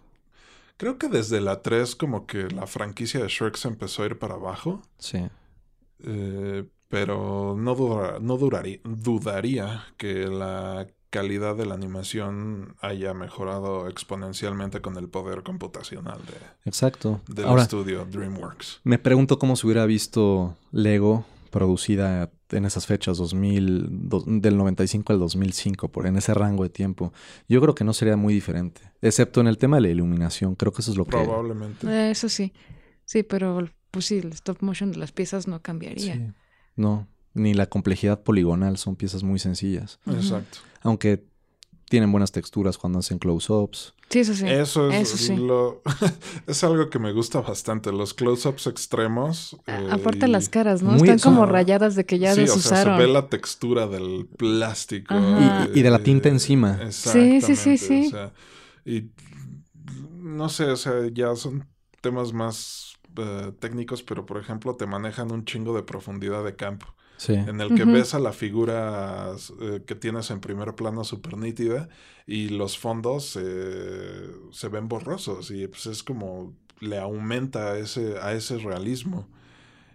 creo que desde la 3 como que la franquicia de Shrek se empezó a ir para abajo. Sí. Eh, pero no, dura- no duraría, dudaría que la calidad de la animación haya mejorado exponencialmente con el poder computacional de, Exacto. del Ahora, estudio DreamWorks. me pregunto cómo se hubiera visto Lego producida en esas fechas, 2000, do- del 95 al 2005, por en ese rango de tiempo. Yo creo que no sería muy diferente, excepto en el tema de la iluminación. Creo que eso es lo que... Probablemente. Eh, Eso sí. Sí, pero pues sí, el stop motion de las piezas no cambiaría. Sí. No, ni la complejidad poligonal, son piezas muy sencillas. Exacto. Aunque tienen buenas texturas cuando hacen close-ups. Sí, eso sí. Eso es Eso sí. lo es algo que me gusta bastante. Los close-ups extremos. Eh, Aparte y- las caras, ¿no? Muy- Están como rayadas de que ya sí, las o sea, se ve la textura del plástico. Y- y de la tinta encima. Sí, sí, sí, sí. o sea, y no sé, o sea, ya son temas más eh, técnicos, pero por ejemplo te manejan un chingo de profundidad de campo, Sí. en el que ves a la figura eh, que tienes en primer plano súper nítida y los fondos eh, se ven borrosos y pues es como le aumenta a ese, a ese realismo.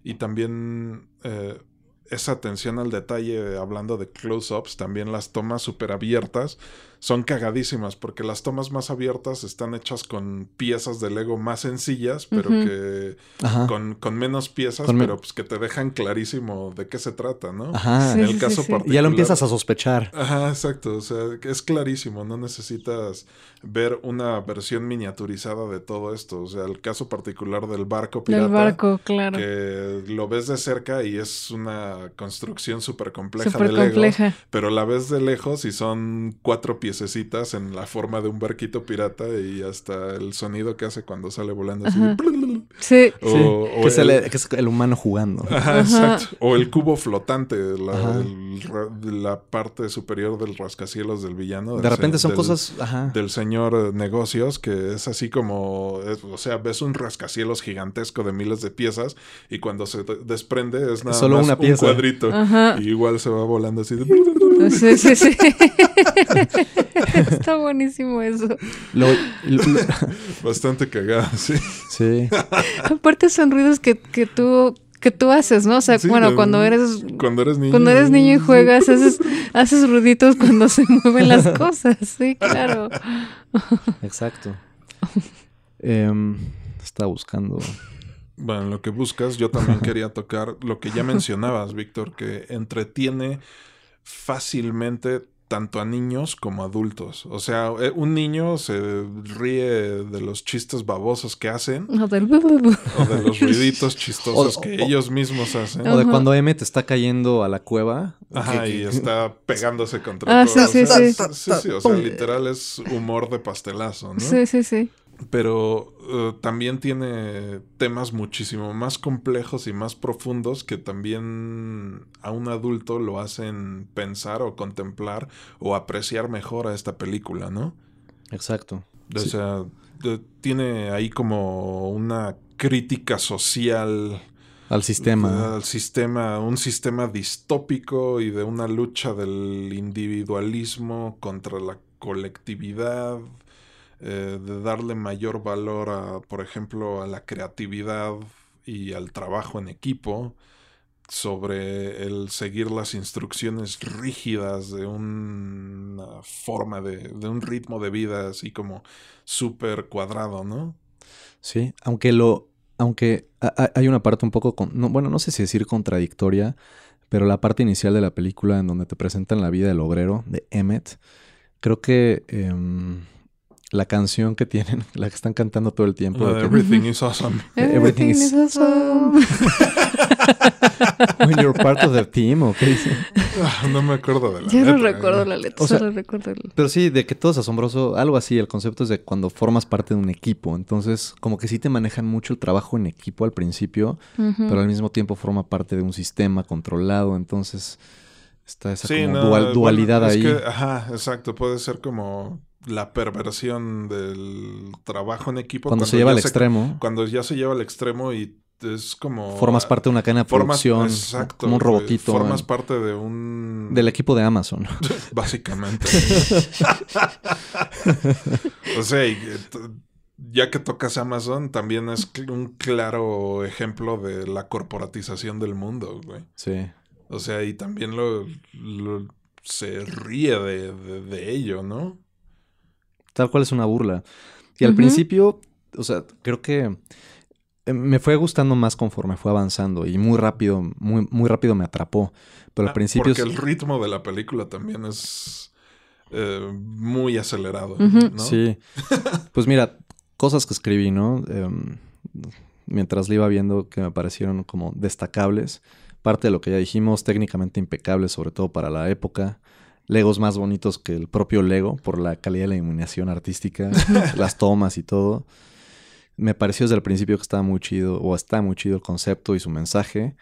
Y también eh, esa atención al detalle, hablando de close-ups, también las tomas súper abiertas son cagadísimas, porque las tomas más abiertas están hechas con piezas de Lego más sencillas, pero que con, con menos piezas, Con pero pues que te dejan clarísimo de qué se trata, ¿no? Ajá. Sí, En sí, el caso sí. particular. Ya lo empiezas a sospechar. Ajá, exacto. O sea, es clarísimo. No necesitas ver una versión miniaturizada de todo esto. O sea, el caso particular del barco pirata. Del barco, claro. Que lo ves de cerca y es una construcción súper compleja Súper de Lego. compleja. Pero la ves de lejos y son cuatro piececitas en la forma de un barquito pirata y hasta el sonido que hace cuando sale volando así. Sí. O, Sí, o que, es el, el- que es el humano jugando. Ajá, Ajá. exacto. O el cubo flotante, la, el parte superior del rascacielos del villano. De repente se- son del- cosas. Ajá. Del señor negocios, que es así como, es- o sea, ves un rascacielos gigantesco de miles de piezas y cuando se de- desprende es nada Solo más una un pieza. cuadrito. Ajá. Y igual se va volando así de... Sí, sí, sí. Está buenísimo eso. Lo- lo- lo- Bastante cagado, sí. sí. Aparte son ruidos que, que tú que tú haces, ¿no? O sea, Sí, bueno, de- cuando eres Cuando eres niño. cuando eres niño y juegas haces haces ruiditos cuando se mueven las cosas. Sí, claro. Exacto. Em, estaba buscando. Bueno, lo que buscas, yo también quería tocar lo que ya mencionabas, Víctor, que entretiene fácilmente tanto a niños como a adultos. O sea, eh, un niño se ríe de los chistes babosos que hacen O del o de los ruiditos chistosos O- que o- ellos mismos hacen. O de cuando M te está cayendo a la cueva. Ajá, que- y que- está pegándose contra Ah, todo. sí, O sí, sea, sí. sí, sí, o sea, literal es humor de pastelazo, ¿no? Sí, sí, sí. Pero eh, también tiene temas muchísimo más complejos y más profundos que también a un adulto lo hacen pensar o contemplar o apreciar mejor a esta película, ¿no? Exacto. O Sí. sea, de- tiene ahí como una crítica social Al sistema. al sistema, un sistema distópico y de una lucha del individualismo contra la colectividad, eh, de darle mayor valor a, por ejemplo, a la creatividad y al trabajo en equipo, sobre el seguir las instrucciones rígidas de una forma de, de un ritmo de vida así como súper cuadrado, ¿no? Sí, aunque lo, aunque ha- ha- hay una parte un poco, bueno, no sé si decir contradictoria, pero la parte inicial de la película en donde te presentan la vida del obrero de Emmet, creo que em, la canción que tienen, la que están cantando todo el tiempo, Everything is awesome. Everything is awesome. When you're part of the team, ¿o qué dice? Ah, No me acuerdo de la Yo no letra, recuerdo ¿eh? la letra, O sea- solo recuerdo el... Pero sí, de que todo es asombroso, algo así, el concepto es de cuando formas parte de un equipo, entonces como que sí te manejan mucho el trabajo en equipo al principio, pero al mismo tiempo forma parte de un sistema controlado, entonces está esa Sí, como no, dual- bueno, dualidad es ahí. que, ajá, exacto. Puede ser como la perversión del trabajo en equipo. cuando se lleva al extremo, Cuando ya se lleva al extremo y es como... formas parte de una cadena de formas- producción, exacto, como un robotito Formas parte de un... del equipo de Amazon. Básicamente. o sea, y, ya que tocas Amazon, también es un claro ejemplo de la corporatización del mundo, güey. Sí. O sea, y también lo, se ríe de, ello, ¿no? Tal cual es una burla. Y al principio, o sea, creo que eh, me fue gustando más conforme fue avanzando y muy rápido, muy, muy rápido me atrapó. Pero al ah, principio... Porque el ritmo de la película también es eh, muy acelerado, ¿no? Sí. pues mira, cosas que escribí, ¿no? Em, mientras le iba viendo que me parecieron como destacables. Parte de lo que ya dijimos, técnicamente impecables, sobre todo para la época. Legos más bonitos que el propio Lego por la calidad de la iluminación artística, las tomas y todo me pareció desde el principio que estaba muy chido, o está muy chido el concepto y su mensaje.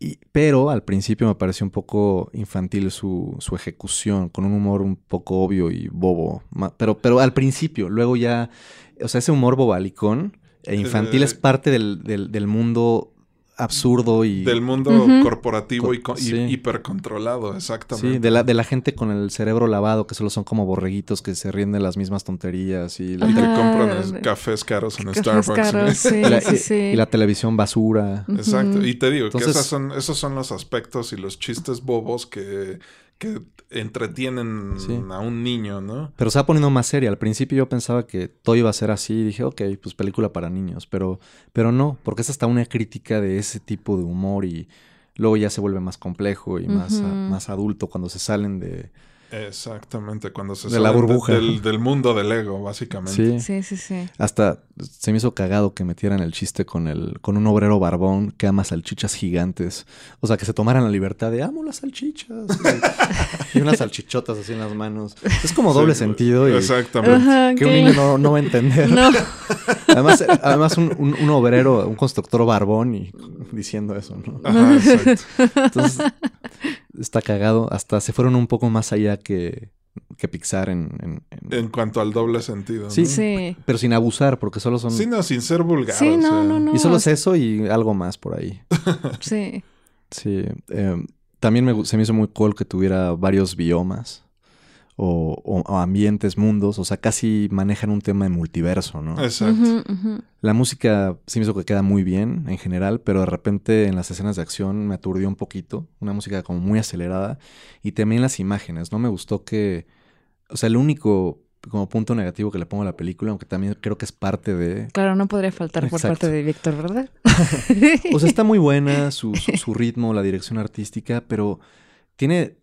Y, pero al principio me pareció un poco infantil su, su, ejecución, con un humor un poco obvio y bobo. Pero, pero al principio, luego ya, o sea, ese humor bobalicón e infantil es parte del, del, del mundo absurdo y... Del mundo corporativo y, hipercontrolado, exactamente. Sí, de la, de la gente con el cerebro lavado, que solo son como borreguitos que se ríen de las mismas tonterías y... La... que compran cafés caros en Starbucks. sí, y, la, sí, y, la, televisión basura. Exacto. Y te digo que son, esos son los aspectos y los chistes bobos que que entretienen a un niño, ¿no? Pero se va poniendo más seria. Al principio yo pensaba que todo iba a ser así y dije, ok, pues película para niños. Pero, pero no, porque es hasta una crítica de ese tipo de humor y luego ya se vuelve más complejo y más, más adulto cuando se salen de, Exactamente, cuando se de la burbuja. del, mundo del ego, básicamente. Sí. sí, sí, Hasta se me hizo cagado que metieran el chiste con el, con un obrero barbón que ama salchichas gigantes. O sea, que se tomaran la libertad de amo las salchichas. y, unas salchichotas así en las manos. Es como doble sentido. Y Exactamente. que un niño no, va a entender. además, además un, un, obrero, un constructor barbón y diciendo eso, ¿no? Ajá, exacto. Entonces, está cagado. Hasta se fueron un poco más allá que, que Pixar en, en, cuanto al doble sentido. Sí, sí, pero sin abusar, porque solo son... Sí, no, sin ser vulgar. Sí, no, no, no. Y solo es eso y algo más por ahí. sí. Sí. Eh, también me, se me hizo muy cool que tuviera varios biomas o, ambientes, mundos, o sea, casi manejan un tema de multiverso, ¿no? Exacto. La música sí me hizo que queda muy bien en general, pero de repente en las escenas de acción me aturdió un poquito, una música como muy acelerada y también las imágenes, no me gustó que, o sea, el único como punto negativo que le pongo a la película, aunque también creo que es parte de... Claro, no podría faltar por parte de Víctor, ¿verdad? o sea, está muy buena su, su, ritmo, la dirección artística, pero tiene...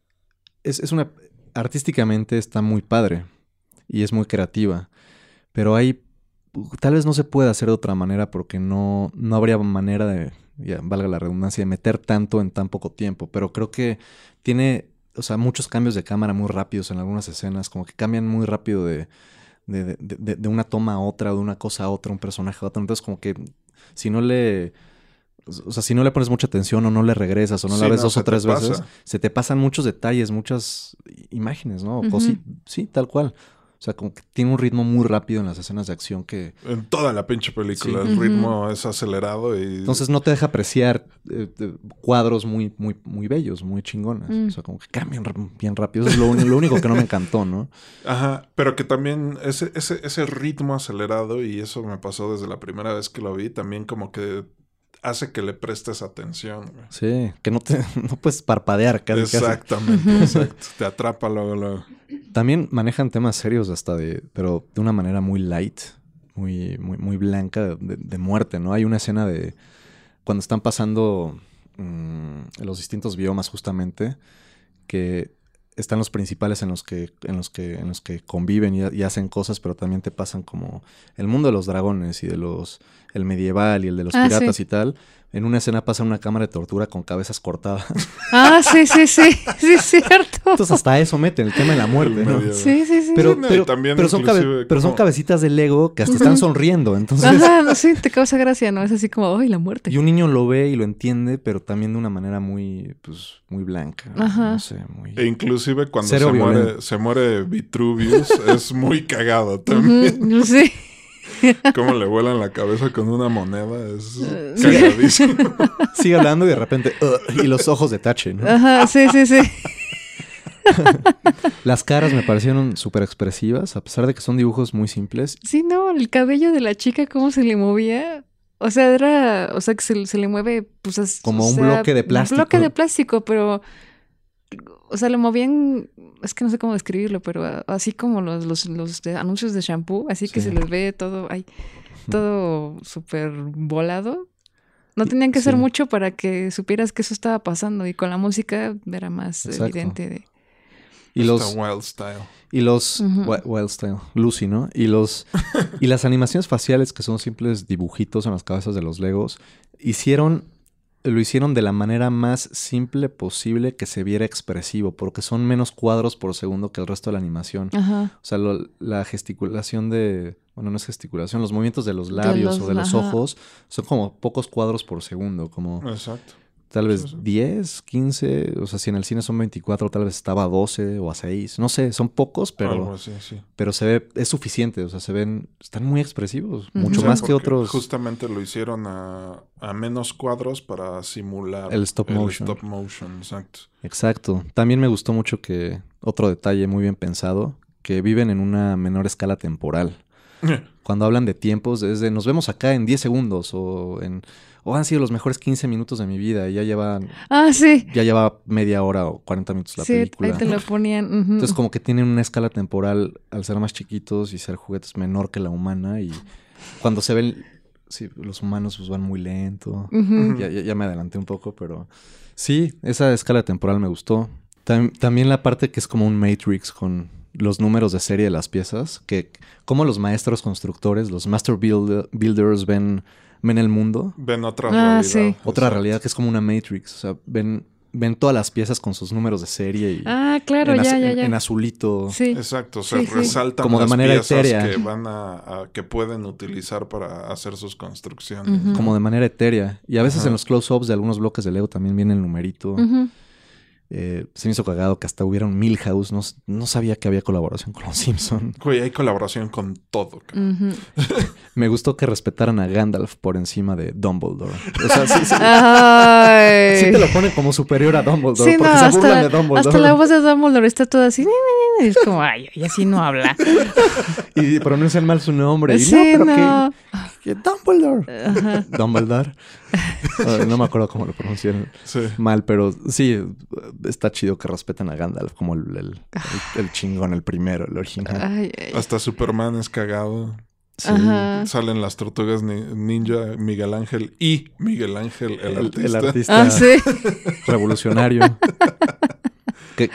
Es, es, una, artísticamente está muy padre y es muy creativa, pero hay tal vez no se pueda hacer de otra manera porque no, no habría manera de, ya, valga la redundancia, de meter tanto en tan poco tiempo, pero creo que tiene, o sea, muchos cambios de cámara muy rápidos en algunas escenas, como que cambian muy rápido de, de, de, de una toma a otra, de una cosa a otra, un personaje a otro, entonces como que si no le o sea, si no le pones mucha atención o no le regresas o no la ves dos o tres veces, se te pasan muchos detalles, muchas imágenes, ¿no? sí, tal cual. O sea, como que tiene un ritmo muy rápido en las escenas de acción que... En toda la pinche película el ritmo es acelerado y... Entonces no te deja apreciar eh, cuadros muy, muy, muy bellos, muy chingones. Mm. O sea, como que cambian bien rápido. Eso es lo, único que no me encantó, ¿no? Ajá, pero que también ese, ese, ese ritmo acelerado y eso me pasó desde la primera vez que lo vi, también como que hace que le prestes atención. Sí, que no te no puedes parpadear casi. Exactamente, exacto. Te atrapa luego, luego. También manejan temas serios hasta de, pero de una manera muy light, muy, muy, muy blanca de, muerte, ¿no? Hay una escena de cuando están pasando mm, los distintos biomas justamente, que están los principales en los que, en los que, en los que conviven y, hacen cosas, pero también te pasan como el mundo de los dragones y de los el medieval y el de los ah, piratas y tal. En una escena pasa una cámara de tortura con cabezas cortadas. Ah, sí, sí, sí, sí, es cierto. Entonces hasta eso meten el tema de la muerte, ¿no? Sí, sí, sí. Pero, pero, pero, son, pero son, cabecitas de Lego que hasta están sonriendo, entonces... Ajá, sí, te causa gracia, ¿no? Es así como, ¡ay, la muerte! Y un niño lo ve y lo entiende, pero también de una manera muy, pues, muy blanca. Ajá. No sé, muy... E inclusive cuando se muere, se muere, Vitruvius es muy cagado también. sí. Cómo le vuelan la cabeza con una moneda es cagadísimo. Sigue hablando y de repente uh, y los ojos de Tache, ¿no? Ajá, sí, sí, sí. Las caras me parecieron súper expresivas, a pesar de que son dibujos muy simples. Sí, no, el cabello de la chica, cómo se le movía. O sea, era, o sea, que se, se le mueve, pues, Como o un bloque de plástico. Un bloque de plástico, pero, o sea, le movían, es que no sé cómo describirlo, pero así como los, los, los de anuncios de shampoo, así que se les ve todo, ay, todo súper volado. No tenían que hacer Sí. mucho para que supieras que eso estaba pasando y con la música era más Exacto. evidente de... Y los, Wild Style. y los Wild Style, Lucy, ¿no? Y los y las animaciones faciales que son simples dibujitos en las cabezas de los Legos hicieron lo hicieron de la manera más simple posible que se viera expresivo, porque son menos cuadros por segundo que el resto de la animación. Ajá. O sea, lo- la gesticulación de. Bueno, no es gesticulación, los movimientos de los labios los- o de los ojos son como pocos cuadros por segundo, como Exacto. Tal vez sí, sí. 10, 15. O sea, si en el cine son 24, tal vez estaba a 12 o a 6. No sé, son pocos, Algo pero, así, sí. pero se ve, es suficiente. O sea, se ven, están muy expresivos, mucho Sí, más que otros. Justamente lo hicieron a, a menos cuadros para simular El stop motion. stop motion, exacto. Exacto. También me gustó mucho que, otro detalle muy bien pensado, que viven en una menor escala temporal. Cuando hablan de tiempos, es de nos vemos acá en 10 segundos o en o han sido los mejores 15 minutos de mi vida y ya llevan Ah, sí. ya lleva media hora o 40 minutos la sí, película. ahí te lo ponían. Entonces como que tienen una escala temporal al ser más chiquitos y ser juguetes menor que la humana y cuando se ven sí, los humanos pues van muy lento. Ya, ya- ya me adelanté un poco, pero sí, esa escala temporal me gustó. Tam- también la parte que es como un Matrix con los números de serie de las piezas, que como los maestros constructores, los master build- builders ven, ven el mundo. Ven otra Ah, realidad. sí. Otra exacto. realidad que es como una Matrix, o sea, ven, ven todas las piezas con sus números de serie y Ah, claro, en, az- ya, ya, en- ya. en azulito. Sí. Exacto, se Sí, sí. resaltan Como de las manera piezas etérea. que van a, a- que pueden utilizar para hacer sus construcciones. Como de manera etérea. Y a veces en los close-ups de algunos bloques de Lego también viene el numerito. Ujú. Eh, se me hizo cagado que hasta hubiera un Milhouse. No, no sabía que había colaboración con los Simpson. Güey, hay colaboración con todo. Me gustó que respetaran a Gandalf por encima de Dumbledore. O sea, sí, sí- Ay. sí te lo ponen como superior a Dumbledore. Sí, no, porque se burlan hasta, de Dumbledore. hasta la voz de Dumbledore está toda así. "Ni, ni, ni", y es como, ay, y así no habla. Y pronuncian mal su nombre. Y sí, no, pero no. que, que Dumbledore. Ajá. Dumbledore. No me acuerdo cómo lo pronunciaron Sí. mal, pero sí, está chido que respeten a Gandalf como el, el, el- el chingón, el primero, el original. Ay, ay. Hasta Superman es cagado. Sí. Salen las tortugas ni- ninja, Miguel Ángel y Miguel Ángel, el, El, artista. el artista Ah, sí. revolucionario. ¿Qué,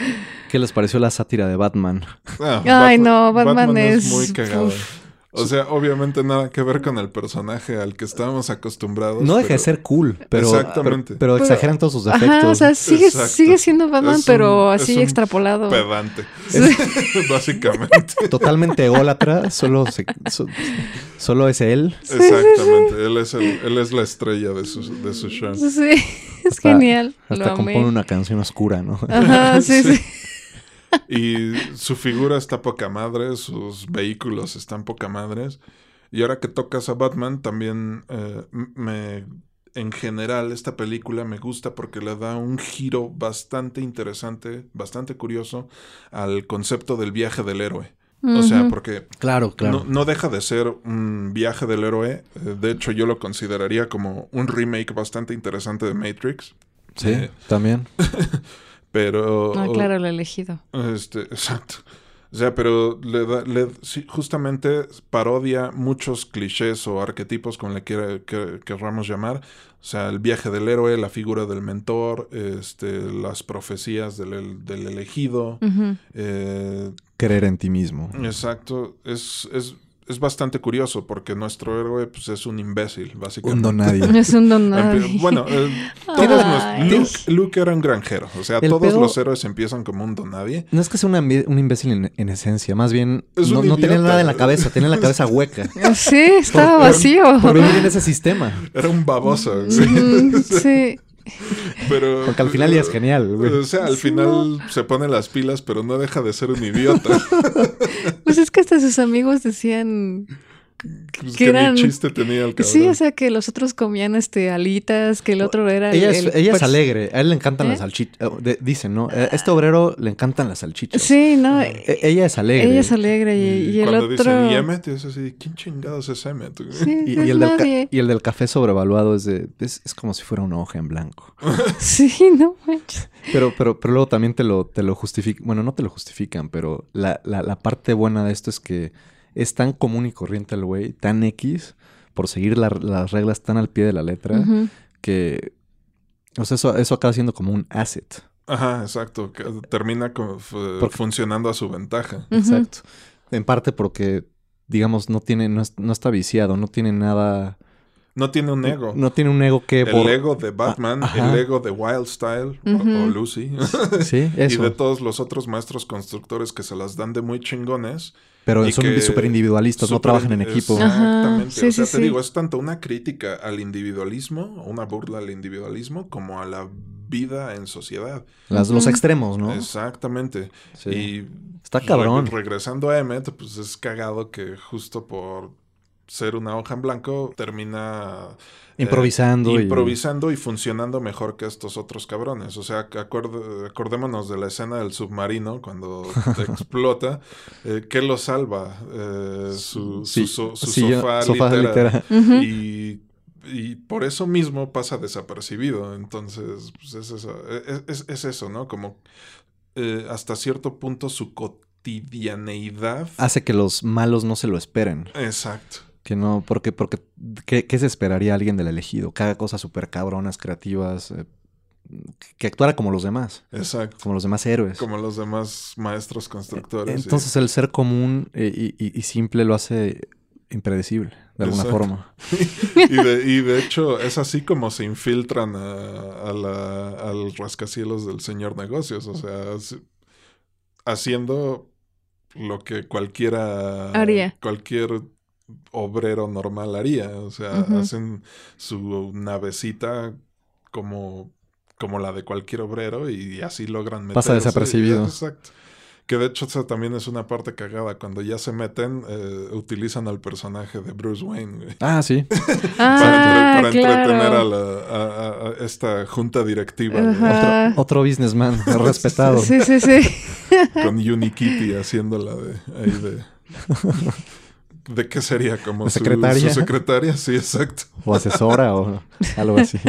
qué les pareció la sátira de Batman? Ah, Ay, no, Batman es- muy cagado. uf. O sea, obviamente nada que ver con el personaje al que estábamos acostumbrados. No deja de pero ser cool, pero, Exactamente. pero, pero Pero- exageran todos sus defectos. Ajá, o sea, sigue, Exacto. sigue siendo Batman, Es un- pero es así un extrapolado. Pedante. Sí. Básicamente. Totalmente ególatra, solo, se- so- solo es él. Exactamente. Él es, el, él es la estrella de su, de su show. Sí, es Hasta- genial. Hasta lo amé. compone una canción oscura, ¿no? Ajá, sí, Sí. sí. Y su figura está poca madre, sus vehículos están poca madres. Y ahora que tocas a Batman, también eh, me. En general, esta película me gusta porque le da un giro bastante interesante, bastante curioso al concepto del viaje del héroe. O sea, porque Claro, claro. no, no deja de ser un viaje del héroe. eh, De hecho, yo lo consideraría como un remake bastante interesante de Matrix. sí, eh, también. Pero. Ah, claro, lo elegido. Este, exacto. O sea, pero le da, le, sí, justamente parodia muchos clichés o arquetipos, como le quiera, que, querramos llamar. O sea, el viaje del héroe, la figura del mentor, este, las profecías del, del elegido. Eh, Creer en ti mismo. exacto. Es, es, es bastante curioso porque nuestro héroe pues, es un imbécil, básicamente. Un don nadie. Es un don nadie. Bueno, eh, todos nuestros- Luke, Luke era un granjero. O sea, El todos pedo- los héroes empiezan como un don nadie. No es que sea una ambi- un imbécil en, en esencia, más bien Es un no, no tenía nada en la cabeza, tenía la cabeza hueca. Sí, estaba Por- vacío. Por vivir en ese sistema. Era un baboso. sí. Ujú, Sí. Pero. Porque al final ya es genial, güey. O sea, al Sí, final se pone las pilas, pero no deja de ser un idiota. Pues es que hasta sus amigos decían Pues Que eran- ni chiste tenía el cabrón. Sí, o sea, que los otros comían este alitas, que el otro era el- Ella es, el ella es pers- alegre. A él le encantan ¿Eh? las salchichas. Dicen, ¿no? A Este obrero le encantan las salchichas. Sí, no, E- ella es alegre. ella es alegre y, y el cuando otro dicen, ¿y Emmet? Es así, ¿quién chingados es Emmet? Sí, Y, y el del y el café sobrevaluado es de. Es, es como si fuera una hoja en blanco. Sí, no manches. Pero, pero, pero luego también te lo, te lo justifican. Bueno, no te lo justifican, pero la, la, la parte buena de esto es que es tan común y corriente el güey, tan X, por seguir la- las reglas tan al pie de la letra, que. O sea, eso, eso acaba siendo como un asset. Ajá, exacto. que termina co- f- Porque- funcionando a su ventaja. Exacto. En parte porque, digamos, no tiene, no, es- no está viciado, no tiene nada. No tiene un ego. No tiene un ego que. el por- ego de Batman, Ah, ajá. el ego de Wild Style o- o, Lucy. Sí, y eso. de todos los otros maestros constructores que se las dan de muy chingones. Pero son que súper individualistas, no trabajan en equipo. Exactamente. sí, o sea, sí, te sí. digo, es tanto una crítica al individualismo, una burla al individualismo, como a la vida en sociedad. Las- Los extremos, ¿no? Exactamente. Sí. Y Está cabrón. Re- regresando a Emmet, pues es cagado que justo por ser una hoja en blanco termina eh, Improvisando y- improvisando y... funcionando mejor que estos otros cabrones. O sea, acordémonos de la escena del submarino cuando explota. Eh, ¿Qué lo salva? Eh, su, Sí, su, so- su sí, yo- sofá, litera. Ujú. Y, y por eso mismo pasa desapercibido. Entonces, pues es eso, es, es- es eso ¿no? Como eh, hasta cierto punto su cotidianeidad. Hace que los malos no se lo esperen. Exacto. Que no, porque, porque, ¿qué, qué se esperaría alguien del elegido? Que haga cosas súper cabronas, creativas, eh, que actuara como los demás, Exacto. como los demás héroes. Como los demás maestros constructores. y- Entonces el ser común eh, y, y- y simple lo hace impredecible, de alguna Exacto. forma. y, de, y de hecho es así como se infiltran a, a la- al rascacielos del señor negocios. O sea, haciendo lo que cualquiera Haría. cualquier obrero normal haría. O sea, hacen su navecita como, como la de cualquier obrero y así logran meterse. Pasa desapercibido. Exacto. Que de hecho esa también es una parte cagada. Cuando ya se meten, eh, utilizan al personaje de Bruce Wayne. güey. Ah, sí. Ah, para, entre- para entretener a, la- a- a- a esta junta directiva. Otro, otro businessman respetado. Sí, sí, sí. con Unikitty haciéndola de ahí de. ¿De qué sería? Como ¿De su- secretaria? Su, secretaria, sí, exacto. O asesora o algo así.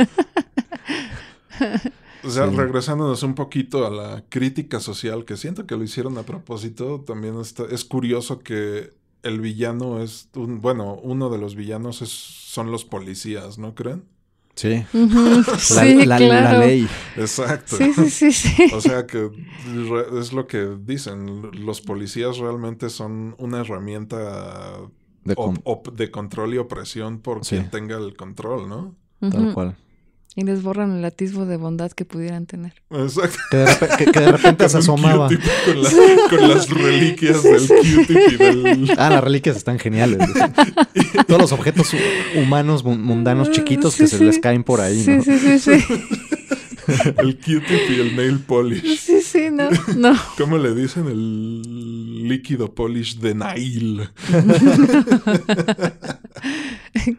O sea, Sí. regresándonos un poquito a la crítica social, que siento que lo hicieron a propósito, también está, es curioso que el villano es, un, bueno, uno de los villanos es, son los policías, ¿no creen? Sí. La, Sí, la- claro. la ley. Exacto. Sí, sí, sí, sí. O sea que es lo que dicen, los policías realmente son una herramienta De op- com- op- de control y opresión por Sí. quien tenga el control, ¿no? tal cual. Y les borran el atisbo de bondad que pudieran tener. Exacto. Que de, repe- que- que de repente se asomaba. Con, la- con las reliquias del Q-tip y del... Ah, las reliquias están geniales. Todos los objetos hu- humanos mun- mundanos chiquitos que Sí, se les caen por ahí, Sí, ¿no? sí, sí, sí. El Q-tip y el nail polish. Sí, sí, no. No. ¿Cómo le dicen? El líquido polish de nail.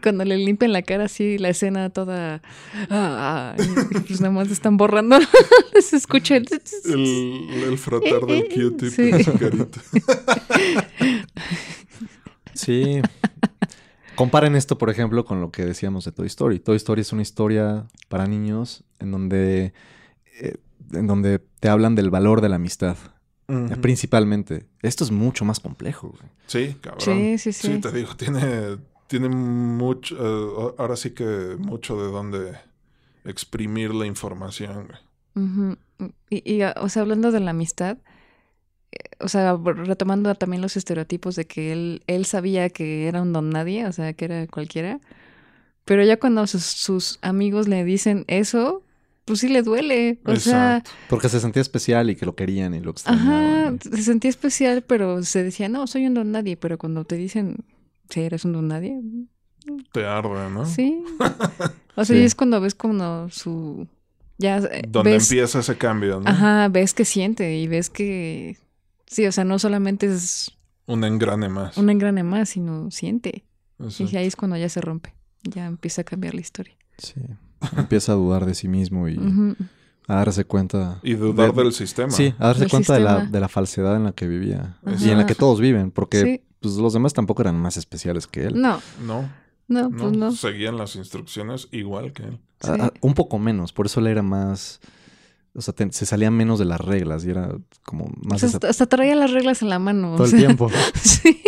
Cuando le limpian la cara así, la escena toda. ah, pues nada más están borrando. Se escucha el. El, el frotar del Q-tip Sí. en su carita. Sí. Comparen esto, por ejemplo, con lo que decíamos de Toy Story. Toy Story es una historia para niños en donde, eh, en donde te hablan del valor de la amistad, Principalmente. Esto es mucho más complejo. güey. Sí, cabrón. Sí, sí, sí. Sí, te digo, tiene, tiene mucho, eh, ahora sí que mucho de dónde exprimir la información. güey. Y, y, o sea, hablando de la amistad, eh, o sea, retomando también los estereotipos de que él, él sabía que era un don nadie, o sea, que era cualquiera, pero ya cuando sus, sus amigos le dicen eso, pues sí le duele. O sea, Exacto. Porque se sentía especial y que lo querían y lo ajá, extrañaban. se sentía especial, pero se decía, no, soy un don nadie, pero cuando te dicen, sí, eres un don nadie, Te arde, ¿no? sí. O sea, Sí. y es cuando ves como su... Ya eh, Donde ves, empieza ese cambio, ¿no? Ajá, ves que siente y ves que... Sí, o sea, no solamente es Un engrane más. un engrane más, sino siente. Y ahí es cuando ya se rompe. Ya empieza a cambiar la historia. Sí. Empieza a dudar de sí mismo y a darse cuenta. Y dudar del sistema. Sí, a darse cuenta de la, de la, falsedad en la que vivía. Y en la que todos viven. Porque pues, los demás tampoco eran más especiales que él. No. No. No, pues no. Seguían las instrucciones igual que él. un poco menos. Por eso él era más. O sea, se salía menos de las reglas y era como más... hasta, traía las reglas en la mano. Todo el tiempo. sí.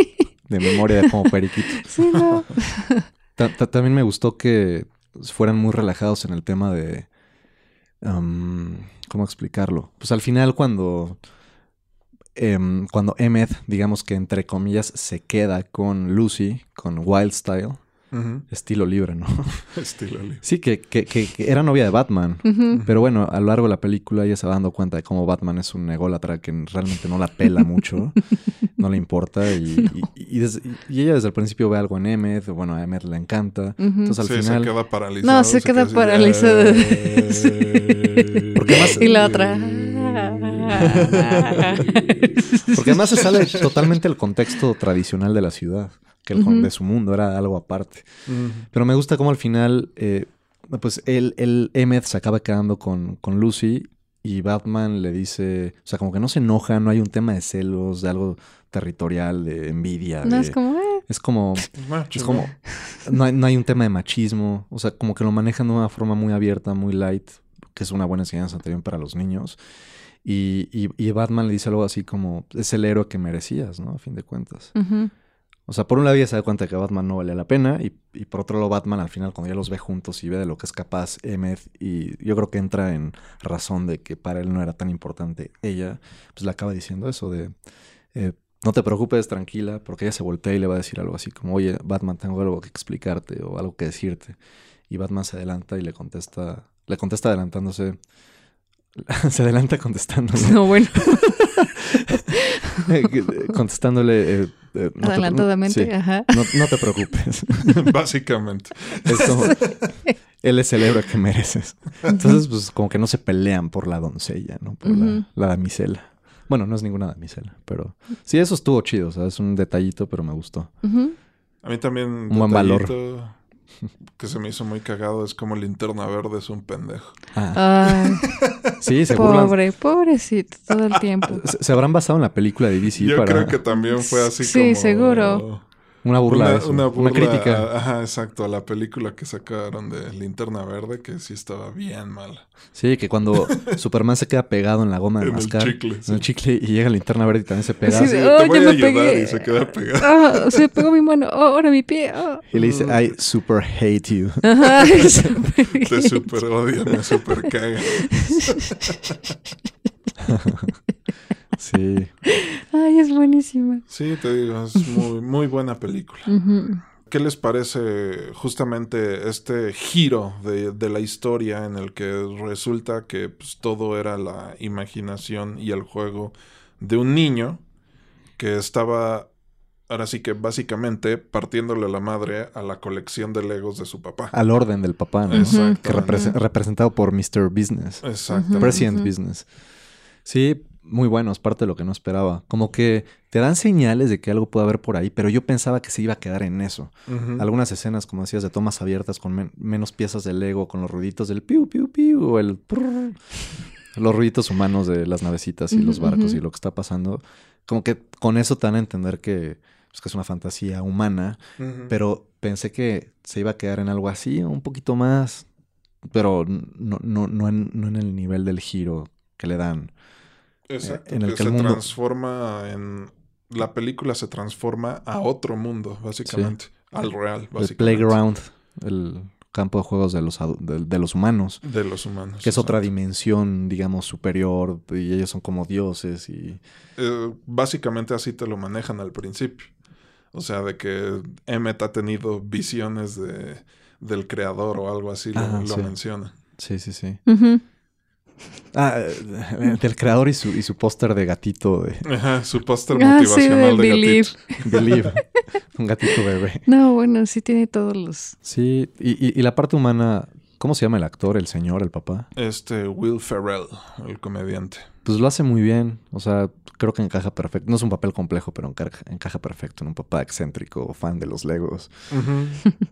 De memoria como periquito. Sí, no. también me gustó que fueran muy relajados en el tema de... ¿Cómo explicarlo? Pues al final cuando... Em, cuando Emmet, digamos que entre comillas, se queda con Lucy, con Estilo libre, ¿no? Estilo libre. Sí, que, que, que, era novia de Batman. Pero bueno, a lo largo de la película ella se va dando cuenta de cómo Batman es un ególatra que realmente no la pela mucho. no le importa. Y, y, ella desde el principio ve algo en Emmet. Bueno, a Emmet le encanta. Entonces al final... se queda paralizada. No, se, queda paralizada. Porque más... Y la otra... Porque además se sale totalmente el contexto tradicional de la ciudad que el de su mundo, era algo aparte. Pero me gusta cómo al final, eh, pues el, el Emmet se acaba quedando con, con Lucy y Batman le dice, o sea, como que no se enoja, no hay un tema de celos, de algo territorial, de envidia. No, es como... Eh. Es como... Es como... No hay, no hay un tema de machismo, o sea, como que lo manejan de una forma muy abierta, muy light, que es una buena enseñanza también para los niños. Y, y, Batman le dice algo así como, es el héroe que merecías, ¿no? A fin de cuentas. O sea, por un lado ya se da cuenta que Batman no vale la pena y, por otro lado Batman al final cuando ya los ve juntos y ve de lo que es capaz Emmet y yo creo que entra en razón de que para él no era tan importante ella, pues le acaba diciendo eso de eh, no te preocupes, tranquila, porque ella se voltea y le va a decir algo así como, oye, Batman, tengo algo que explicarte o algo que decirte. Y Batman se adelanta y le contesta, le contesta adelantándose, se adelanta contestándole. No, bueno. contestándole... Eh, eh, Adelantadamente, ajá. No, te preocupes. Básicamente. él es el héroe que mereces. Entonces, pues como que no se pelean por la doncella, ¿no? Por la, damisela. Bueno, no es ninguna damisela, pero sí, eso estuvo chido. O sea, es un detallito, pero me gustó. A mí también. Un buen valor que se me hizo muy cagado es como linterna verde es un pendejo. Ah. sí, se Pobre, pobrecito, todo el tiempo. Se, habrán basado en la película de DC Yo creo que también fue así como... Sí, seguro. Una burla una, Una, crítica. ajá, exacto. A la película que sacaron de Linterna Verde, que sí estaba bien mala. Sí, que cuando Superman se queda pegado en la goma de mascar. En el chicle. En el chicle y llega Linterna Verde y también se pega. Sí, oh, te voy a ayudar y se queda pegado. Ah, se pegó mi mano. Oh, ahora mi pie. Oh. Y le dice, I super hate you. Ajá, Te super odia, me super caga. Sí. Ay, es buenísima. Sí, te digo, es muy, muy buena película. ¿Qué les parece justamente este giro de, la historia en el que resulta que pues, todo era la imaginación y el juego de un niño que estaba, ahora sí que básicamente partiéndole la madre a la colección de Legos de su papá? Al orden del papá, ¿no? Que representado por Mr. Business. Exacto. President Business. Sí, muy bueno, es parte de lo que no esperaba. Como que te dan señales de que algo puede haber por ahí, pero yo pensaba que se iba a quedar en eso. Algunas escenas, como decías, de tomas abiertas con menos piezas de Lego, con los ruiditos del piu, piu, piu, o el los ruiditos humanos de las navecitas y los barcos y lo que está pasando. Como que con eso te dan a entender que, pues, que es una fantasía humana, pero pensé que se iba a quedar en algo así, un poquito más, pero no, no, no, en, no en el nivel del giro que le dan. Exacto, en el que, se transforma en... La película se transforma a otro mundo, básicamente. Al real, básicamente. El playground, el campo de juegos de los, de, los humanos. De los humanos. Que es otra dimensión, digamos, superior. Y ellos son como dioses y... Eh, básicamente así te lo manejan al principio. O sea, de que Emmet ha tenido visiones de, del creador o algo así, lo, menciona. Sí, sí, sí. Ah, eh, del creador y su, y su póster de gatito. De... Ajá, su póster ah, motivacional de, Believe. gatito. Believe. Un gatito bebé. No, bueno, sí tiene todos los... Sí, y, y, la parte humana ¿Cómo se llama el actor, el señor, el papá? Este Will Ferrell, el comediante. Pues lo hace muy bien. O sea, creo que encaja perfecto. No es un papel complejo, pero encaja, encaja perfecto en un papá excéntrico, fan de los Legos.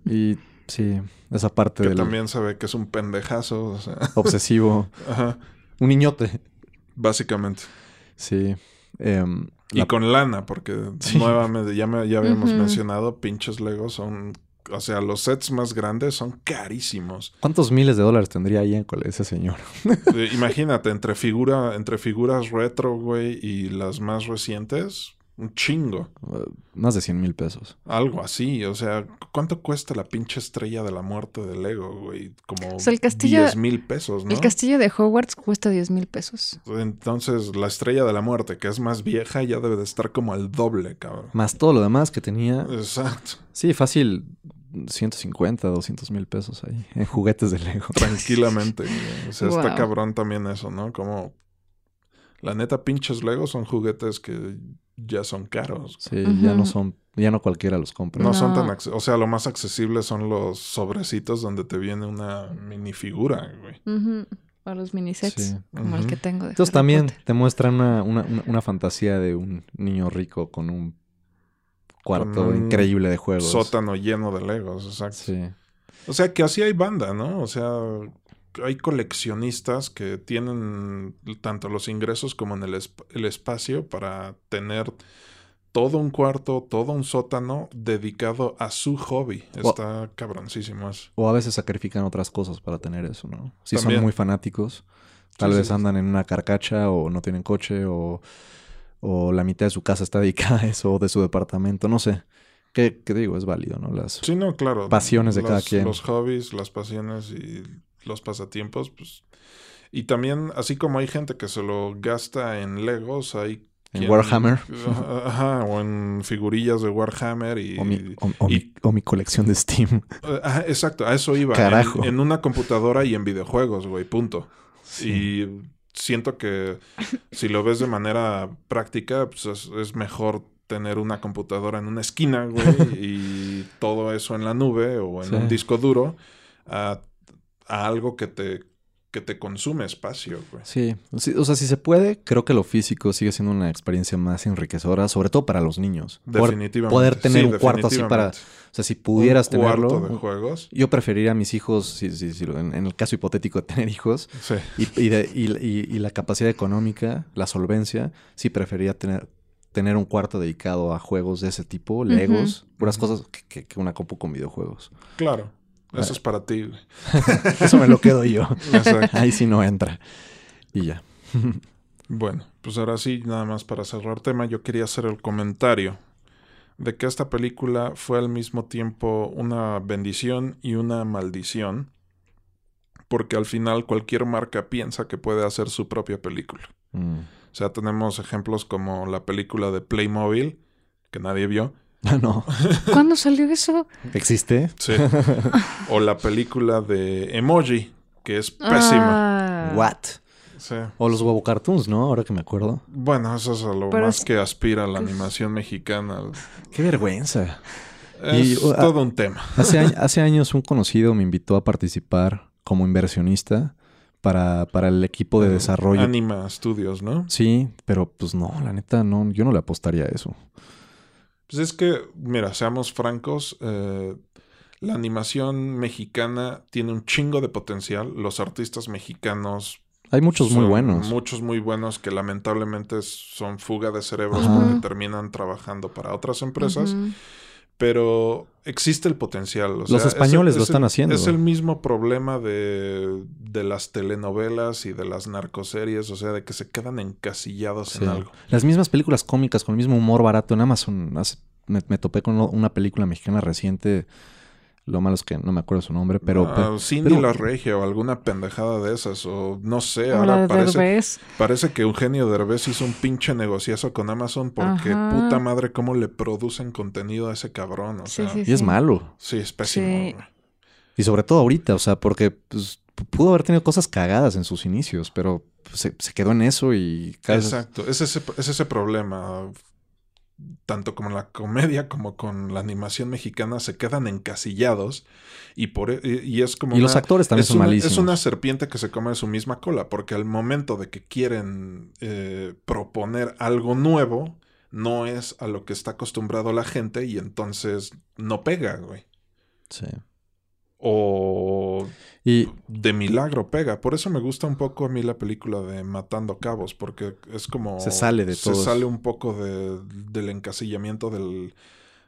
y sí, esa parte Que también se ve que es un pendejazo, o sea, obsesivo. ajá, Un niñote. básicamente. Sí. Em, Y la- con lana, porque Sí. nuevamente, ya, me- ya habíamos mencionado, pinches Legos son... O sea, los sets más grandes son carísimos. ¿Cuántos miles de dólares tendría ahí en ese señor? Imagínate, entre, figura, entre figuras retro, güey, y las más recientes, un chingo. Uh, Más de 100 mil pesos. Algo así, o sea, ¿cuánto cuesta la pinche estrella de la muerte de Lego, güey? Como O sea, el castillo- 10 mil pesos, ¿no? El castillo de Hogwarts cuesta 10 mil pesos. Entonces, la estrella de la muerte, que es más vieja, ya debe de estar como al doble, cabrón. Más todo lo demás que tenía. Exacto. Sí, fácil. 150, 200 mil pesos ahí. En juguetes de Lego. Tranquilamente. güey. O sea, está cabrón también eso, ¿no? Como, la neta, pinches Legos son juguetes que ya son caros. Sí, ya no son. Ya no cualquiera los compra. No, son tan... O sea, lo más accesible son los sobrecitos donde te viene una minifigura, güey. Ujú. O los minisets, Sí. como el que tengo de Entonces Harry también Potter. te muestran una, una, una- una fantasía de un niño rico con un cuarto Con un increíble de juegos. Sótano lleno de Legos, exacto. Sí. O sea, que así hay banda, ¿no? O sea, hay coleccionistas que tienen tanto los ingresos como en el, esp- el espacio para tener todo un cuarto, todo un sótano dedicado a su hobby. O- Está cabroncísimo eso. O a veces sacrifican otras cosas para tener eso, ¿no? Si También. son muy fanáticos, tal Sí, vez sí. andan en una carcacha o no tienen coche o, o la mitad de su casa está dedicada a eso o de su departamento, no sé. ¿Qué, qué digo? Es válido, ¿no? Las... Sí, no, claro. Pasiones de Los- cada quien. Los hobbies, las pasiones y los pasatiempos, pues... Y también, así como hay gente que se lo gasta en Legos, hay... En Warhammer. Ajá, o en figurillas de Warhammer y... O mi, o- o y- mi- o mi colección de Steam. Eh, ajá, exacto, a eso iba. Carajo. En, en una computadora y en videojuegos, güey, punto. Y siento que si lo ves de manera práctica, pues es, es mejor tener una computadora en una esquina, güey, y todo eso en la nube o en Sí. un disco duro, a, a algo que te, que te consume espacio, güey. Sí. Sí, o sea, si se puede, creo que lo físico sigue siendo una experiencia más enriquecedora, sobre todo para los niños. Definitivamente. poder tener Sí, un cuarto así para... O sea, si pudieras Un cuarto tenerlo... de juegos. Yo preferiría a mis hijos, si, si- si lo- en, en el caso hipotético de tener hijos, Sí. y, y de- y- y- y la capacidad económica, la solvencia, sí preferiría tener, tener un cuarto dedicado a juegos de ese tipo, Legos, puras Ujú. cosas que, que- que una compu con videojuegos. Claro. Eso es para ti, güey. Eso me lo quedo yo. Exacto. Ahí sí no entra. Y ya. Bueno, pues ahora sí, nada más para cerrar tema, yo quería hacer el comentario de que esta película fue al mismo tiempo una bendición y una maldición, porque al final cualquier marca piensa que puede hacer su propia película. Mm. O sea, tenemos ejemplos como la película de Playmobil, que nadie vio, no. ¿Cuándo salió eso? ¿Existe? sí. o la película de Emoji, que es pésima. Ah, What? Sí. O los huevo cartoons, ¿no? Ahora que me acuerdo. Bueno, eso es a lo Pero más es- que aspira la es- animación mexicana. Qué vergüenza. Es Y, uh, todo un tema. Hace años un conocido me invitó a participar como inversionista para, para el equipo de desarrollo. Anima Studios, ¿no? Sí, pero pues no, la neta, no, yo no le apostaría a eso. Pues es que, mira, seamos francos, eh, la animación mexicana tiene un chingo de potencial. Los artistas mexicanos. Hay muchos muy buenos. Muchos muy buenos que lamentablemente son fuga de cerebros Ajá. porque terminan trabajando para otras empresas. Pero existe el potencial. o Los sea, es el- españoles lo es el- están haciendo. Es el mismo problema de, de las telenovelas y de las narcoseries, o sea, de que se quedan encasillados Sí. en algo. Las mismas películas cómicas con el mismo humor barato en Amazon. hace- me, me topé con una película mexicana reciente. Lo malo es que no me acuerdo su nombre, pero... Ah, pero- Cindy pero- la Regia o alguna pendejada de esas, o no sé, ahora de parece, Derbez. parece que Eugenio Derbez hizo un pinche negociazo con Amazon porque Ajá. puta madre cómo le producen contenido a ese cabrón, o Sí, sea, sí, y es malo. sí, es pésimo. Y sobre todo ahorita, o sea, porque pues, pudo haber tenido cosas cagadas en sus inicios, pero se, se quedó en eso y cada Exacto, es ese, es ese problema. Tanto con la comedia como con la animación mexicana, se quedan encasillados y, por, e, y, es como... Y los una- actores también son una, malísimos. Es una serpiente que se come su misma cola, porque al momento de que quieren eh, proponer algo nuevo, no es a lo que está acostumbrado la gente y entonces no pega, güey. Sí. O Y de milagro pega. Por eso me gusta un poco a mí la película de Matando Cabos, porque es como... Se sale de Se todo sale eso. un poco de- del encasillamiento del,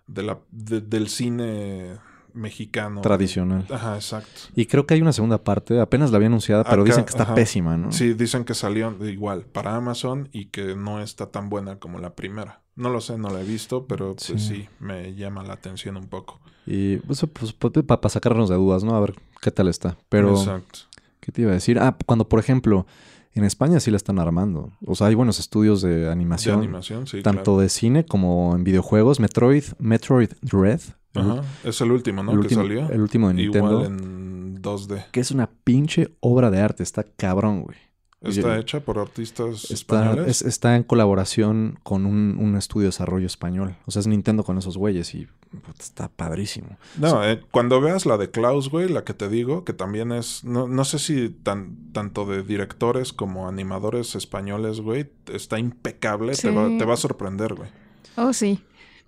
de la- de- del cine mexicano. tradicional. Ajá, exacto. Y creo que hay una segunda parte, apenas la había anunciada, pero Acá, dicen que está ajá. pésima, ¿no? Sí, dicen que salió igual para Amazon y que no está tan buena como la primera. No lo sé, no la he visto, pero pues Sí. sí, me llama la atención un poco. Y pues, pues, para sacarnos de dudas, ¿no? A ver qué tal está. Pero, Exacto. ¿qué te iba a decir? Ah, cuando, por ejemplo, en España sí la están armando. O sea, hay buenos estudios de De animación. animación, sí, tanto claro. de cine como en videojuegos. Metroid, Metroid Dread. el Ajá, es el último, ¿no? el que último- salió. el último de Nintendo. Igual en 2D. Que es una pinche obra de arte. Está cabrón, güey. Está hecha por artistas Está, españoles. es- está en colaboración con un, un estudio de desarrollo español. O sea, es Nintendo con esos güeyes y está padrísimo. No, eh, cuando veas la de Klaus, güey, la que te digo, que también es, no, no sé si tan, tanto de directores como animadores españoles, güey, está impecable, te, va, Sí. te va a sorprender, güey. Oh, sí.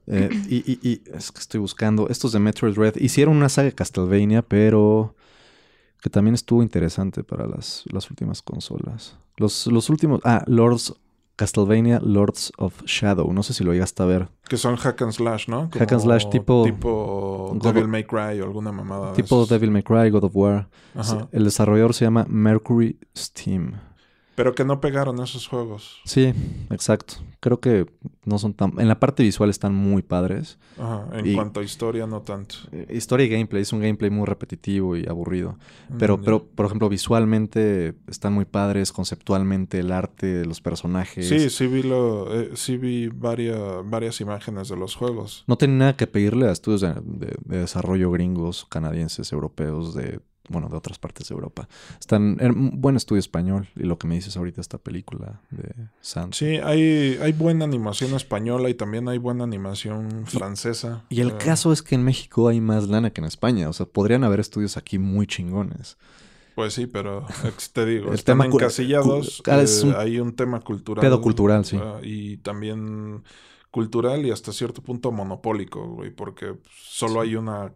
Eh, y, y- y es que estoy buscando. Estos de Metroid Red hicieron una saga de Castlevania, pero que también estuvo interesante para las, las últimas consolas. Los, los últimos. Ah, Lords. Castlevania Lords of Shadow. No sé si lo llegaste a ver. Que son hack and slash, ¿no? Hack and slash tipo- Tipo God Devil May Cry o alguna mamada. tipo. Devil May Cry, God of War. Ajá. El desarrollador se llama Mercury Steam. Pero que no pegaron esos juegos. Sí, exacto. Creo que no son tan... En la parte visual están muy padres. Ajá. En Y- cuanto a historia, no tanto. Eh, Historia y gameplay. Es un gameplay muy repetitivo y aburrido. Pero, Mm, pero, por ejemplo, visualmente están muy padres, conceptualmente, el arte los personajes. Sí, sí vi, lo, eh, sí vi varias, varias imágenes de los juegos. No tiene nada que pedirle a estudios de, de- de desarrollo gringos, canadienses, europeos, de bueno, de otras partes de Europa. Están en un buen estudio español y lo que me dices ahorita esta película de Sans. Sí, hay, hay buena animación española y también hay buena animación francesa. Y el Eh, caso es que en México hay más lana que en España. O sea, podrían haber estudios aquí muy chingones. Pues sí, pero te digo, El están tema encasillados. ah, es eh, un hay un tema cultural. pedo cultural, sí. ah, y también cultural y hasta cierto punto monopólico, güey, porque solo hay una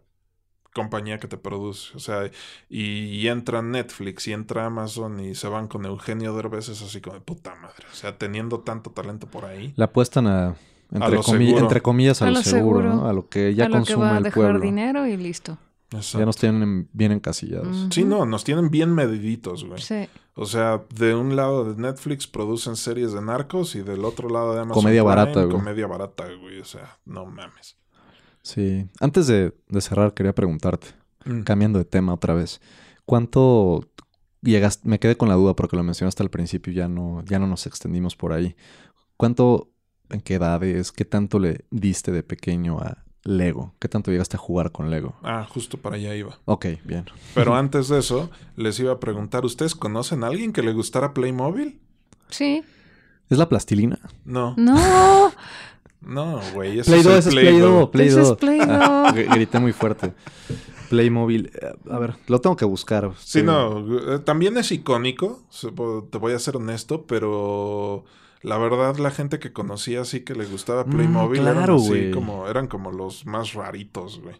compañía que te produce. O sea, y, y entra Netflix y entra Amazon y se van con Eugenio Derbez, es así como de puta madre. O sea, teniendo tanto talento por ahí. La apuestan a, entre, lo comi- seguro. entre comillas, a, A lo lo seguro, seguro. ¿no? A lo que ya a lo que consume va a el dejar pueblo. dinero y listo. Exacto. Ya nos tienen bien encasillados. Sí, no, nos tienen bien mediditos, güey. Sí. O sea, de un lado de Netflix producen series de narcos y del otro lado de Amazon Comedia Prime, barata, güey. Comedia barata, güey. O sea, no mames. Sí. Antes de, de cerrar, quería preguntarte, Mm. cambiando de tema otra vez. ¿Cuánto llegaste? Me quedé con la duda porque lo mencionaste al principio y ya no, ya no nos extendimos por ahí. ¿Cuánto, en qué edades, qué tanto le diste de pequeño a Lego? ¿Qué tanto llegaste a jugar con Lego? Ah, justo para allá iba. Ok, bien. Pero antes de eso, les iba a preguntar, ¿ustedes conocen a alguien que le gustara Playmobil? Sí. ¿Es la plastilina? No, No. no, güey. ese Play es 2, el ese es Play 2. Play Ese es 2. Play Ah, 2. gr- grité muy fuerte. Playmobil. eh, A ver, lo tengo que buscar. Sí, no, eh, también es icónico, te voy a ser honesto, pero la verdad la gente que conocía así que le gustaba Mm, Playmobil eran claro, así güey. como eran como los más raritos, güey.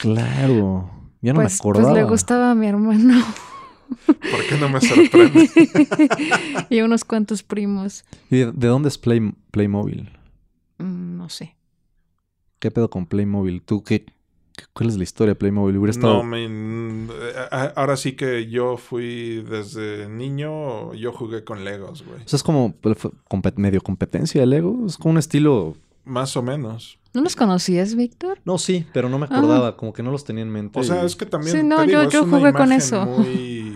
Claro. Ya no Pues, me pues acordaba. le gustaba a mi hermano ¿Por qué no me sorprende? y unos cuantos primos. ¿Y de, de dónde es Play, Playmobil? Mm, No sé. ¿Qué pedo con Playmobil? ¿Tú qué? ¿Cuál es la historia de Playmobil? Hubiera estado... No, me- a- ahora sí que yo fui desde niño, yo jugué con Legos, güey. O sea, es como pues, medio competencia de Lego. Es como un estilo... Más o menos. ¿No los conocías, Víctor? No, sí, pero no me Ah. acordaba. Como que no los tenía en mente. O sea, y... es que también Sí, no, te digo, yo- yo jugué con eso. Muy...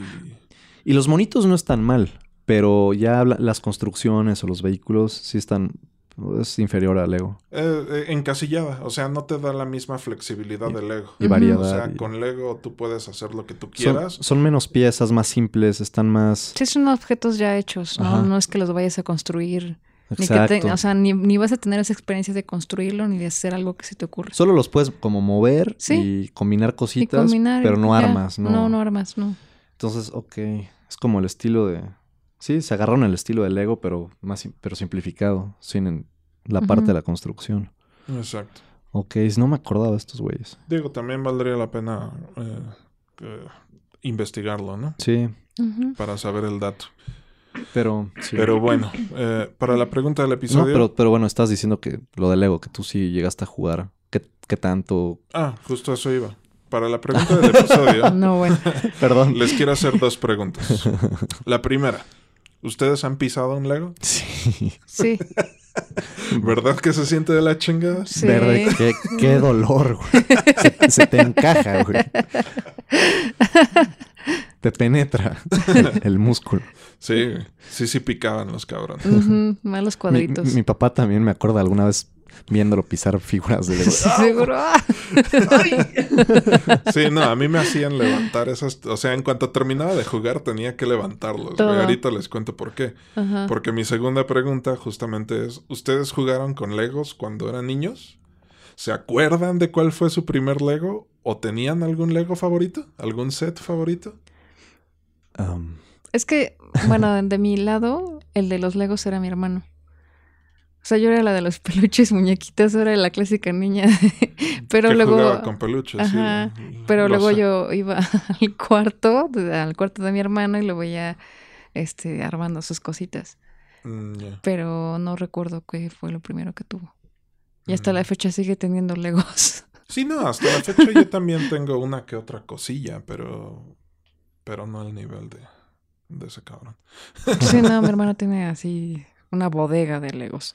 Y los monitos no están mal. Pero ya la- las construcciones o los vehículos sí están... Es inferior a Lego. eh, eh, encasillada, o sea, no te da la misma flexibilidad Y- de Lego. Y variedad. O sea, y- con Lego tú puedes hacer lo que tú quieras. son menos piezas, más simples, están más... Sí, son objetos ya hechos, ¿no? Ajá. No es que los vayas a construir Ni que te- Exacto. o sea, ni, ni vas a tener esa experiencia de construirlo ni de hacer algo que se te ocurra. Solo los puedes como mover Sí. y combinar Y cositas, combinar, pero no ya. armas, ¿no? No, no armas, no. Entonces, ok, es como el estilo de... Sí, se agarraron el estilo del Lego, pero más pero simplificado, sin en- la parte de la construcción. Exacto. Ok, no me acordaba de estos güeyes. Digo, también valdría la pena eh, eh, investigarlo, ¿no? Sí. Para saber el dato. pero... Sí. Pero bueno, eh, para la pregunta del No, episodio. pero, pero bueno, estás diciendo que lo del Lego, que tú sí llegaste a jugar. ¿Qué, qué tanto? Ah, justo a eso iba. Para la pregunta del episodio, No, bueno. Perdón. les quiero hacer dos preguntas. La primera, ¿ustedes han pisado un Lego? Sí. Sí, ¿Verdad que se siente de la chingada? sí. Verde, qué, qué dolor, güey. Se, se te encaja, güey. Te penetra el músculo. Sí, sí, sí picaban los cabrones. Ujú, Malos Mi, cuadritos. mi papá también me acuerda alguna vez viéndolo pisar figuras de Lego. Sí, seguro. ¡Ah! Sí, no, a mí me hacían levantar esas... O sea, en cuanto terminaba de jugar tenía que levantarlos. Todo. Ahorita les cuento por qué. Ajá. Porque mi segunda pregunta justamente es, ¿ustedes jugaron con Legos cuando eran niños? ¿Se acuerdan de cuál fue su primer Lego? ¿O tenían algún Lego favorito? ¿Algún set favorito? Um, Es que, bueno, de mi lado, el de los Legos era mi hermano. O sea, yo era la de los peluches, muñequitas, era la clásica niña. pero que luego. jugaba con peluches. sí. Pero luego yo iba al cuarto, al cuarto de mi hermano y lo veía este, armando sus cositas. Mm. Pero no recuerdo qué fue lo primero que tuvo. Y hasta Mm. la fecha sigue teniendo Legos. Sí, no, hasta la fecha yo también tengo una que otra cosilla, pero... Pero no al nivel de, de ese cabrón. sí, no, mi hermano tiene así una bodega de Legos.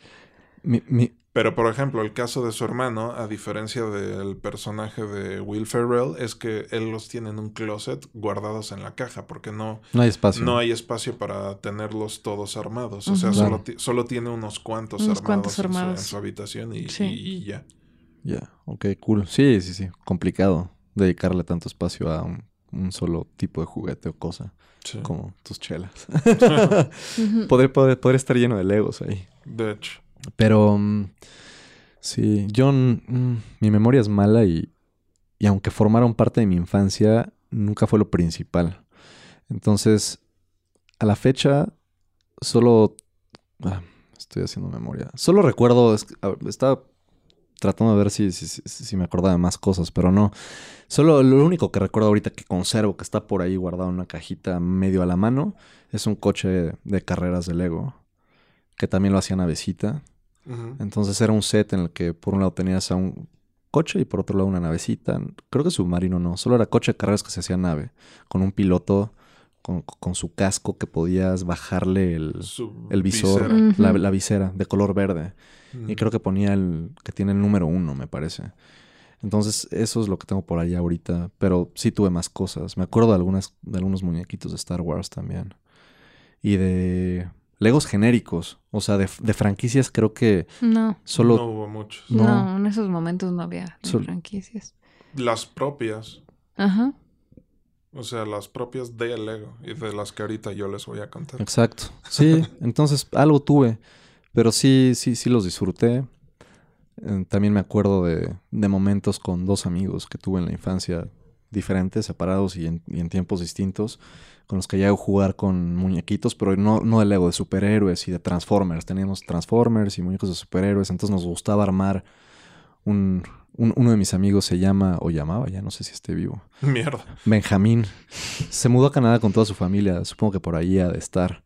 Mi, mi- Pero, por ejemplo, el caso de su hermano, a diferencia del personaje de Will Ferrell, es que él los tiene en un closet guardados en la caja, porque no, no hay espacio. no hay espacio para tenerlos todos armados. O sea, solo, solo tiene unos cuantos Unos armados, cuantos en su- armados. En, su, habitación y, Sí. y- y ya. Ya, ok, cool. Sí, sí, sí. Complicado dedicarle tanto espacio a un, un solo tipo de juguete o cosa, Sí. como tus chelas. Podría, podría, podría estar lleno de Legos ahí. De hecho. Pero mm, sí, yo mm, mi memoria es mala y, y aunque formaron parte de mi infancia, nunca fue lo principal. Entonces, a la fecha, solo ah, estoy haciendo memoria. Solo recuerdo, es- a- estaba tratando de ver si, si, si- me acordaba de más cosas, pero no. Solo lo único que recuerdo ahorita que conservo, que está por ahí guardado en una cajita medio a la mano, es un coche de carreras de Lego, que también lo hacía Entonces era un set en el que por un lado tenías a un coche y por otro lado una navecita. Creo que submarino no, solo era coche de carreras que se hacía nave, con un piloto con, con su casco que podías bajarle el, el visor, visera. La, la visera de color verde. Y creo que ponía el que tiene el número uno, me parece. Entonces, eso es lo que tengo por allá ahorita. Pero sí tuve más cosas. Me acuerdo de, algunas, de algunos muñequitos de Star Wars también. Y de Legos genéricos. O sea, de, de franquicias creo que No, solo... No hubo muchos. No. no, en esos momentos no había franquicias. Las propias. Ajá. O sea, las propias de Lego y de las que ahorita yo les voy a contar. Exacto. Sí, entonces algo tuve. Pero sí, sí, sí los disfruté. Eh, También me acuerdo de, de momentos con dos amigos que tuve en la infancia diferentes, separados y en, y en tiempos distintos, con los que llego a jugar con muñequitos, pero no, no de Lego, de superhéroes y de Transformers. Teníamos Transformers y muñecos de superhéroes, entonces nos gustaba armar un... un- uno de mis amigos se llama, o llamaba, ya no sé si esté vivo, Mierda. Benjamín. Se mudó a Canadá con toda su familia. Supongo que por ahí ha de estar.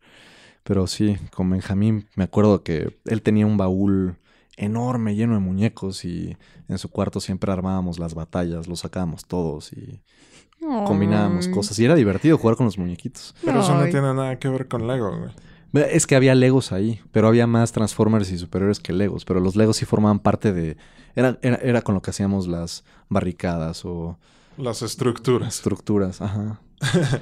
Pero sí, con Benjamín me acuerdo que él tenía un baúl enorme, lleno de muñecos y en su cuarto siempre armábamos las batallas, los sacábamos todos y combinábamos cosas. Y era divertido jugar con los muñequitos. Pero eso no Ay. tiene nada que ver con Lego, güey. Es que había Legos ahí, pero había más Transformers y superiores que Legos. Pero los Legos sí formaban parte de... Era, era, era con lo que hacíamos las barricadas o Las estructuras. estructuras. Ajá.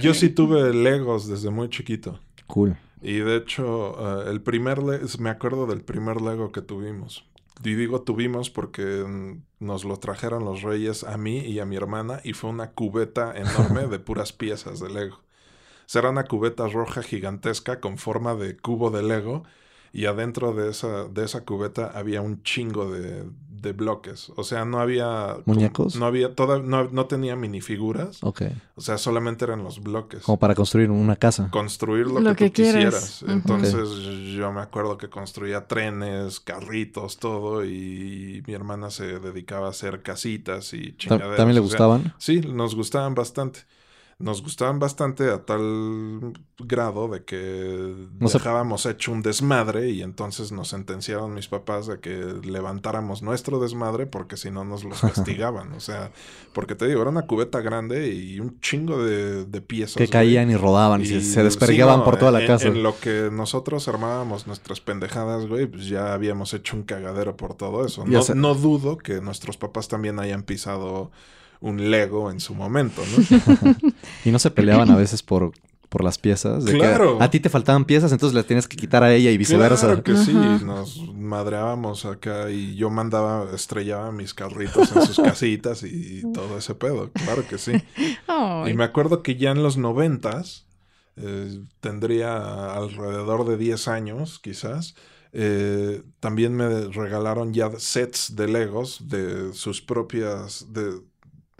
Yo sí tuve Legos desde muy chiquito. Cool. Y de hecho, eh, el primer Le- me acuerdo del primer Lego que tuvimos. Y digo tuvimos porque mm, nos lo trajeron los reyes a mí y a mi hermana y fue una cubeta enorme de puras piezas de Lego. sea, era una cubeta roja gigantesca con forma de cubo de Lego y adentro de esa, de esa cubeta había un chingo de, de bloques. O sea, no había... ¿Muñecos? No había... Toda, no, no tenía minifiguras. Ok. O sea, solamente eran los bloques. Como para construir una casa. Construir lo, Lo que, que tú quisieras. Entonces yo me acuerdo que construía trenes, carritos, todo. Y mi hermana se dedicaba a hacer casitas y chingaderas. ¿También le o sea, gustaban? Sí, nos gustaban bastante. Nos gustaban bastante a tal grado de que No se- dejábamos hecho un desmadre y entonces nos sentenciaron mis papás a que levantáramos nuestro desmadre porque si no nos los castigaban. o sea, porque te digo, era una cubeta grande y un chingo de, de piezas. Que güey. caían y rodaban y, se- se desperdigaban sí, no, por toda la en- casa. En lo que nosotros armábamos nuestras pendejadas, güey, pues ya habíamos hecho un cagadero por todo eso. No dudo que nuestros papás también hayan pisado un Lego en su momento, ¿no? Y no se peleaban a veces por, por las piezas. De que Claro. a ti te faltaban piezas, entonces le tienes que quitar a ella y viceversa. Claro que sí, Ajá. nos madreábamos acá y yo mandaba, estrellaba mis carritos en sus casitas y todo ese pedo, claro que sí. Y me acuerdo que ya en los noventas, eh, tendría alrededor de 10 años quizás, eh, también me regalaron ya sets de Legos de sus propias, de,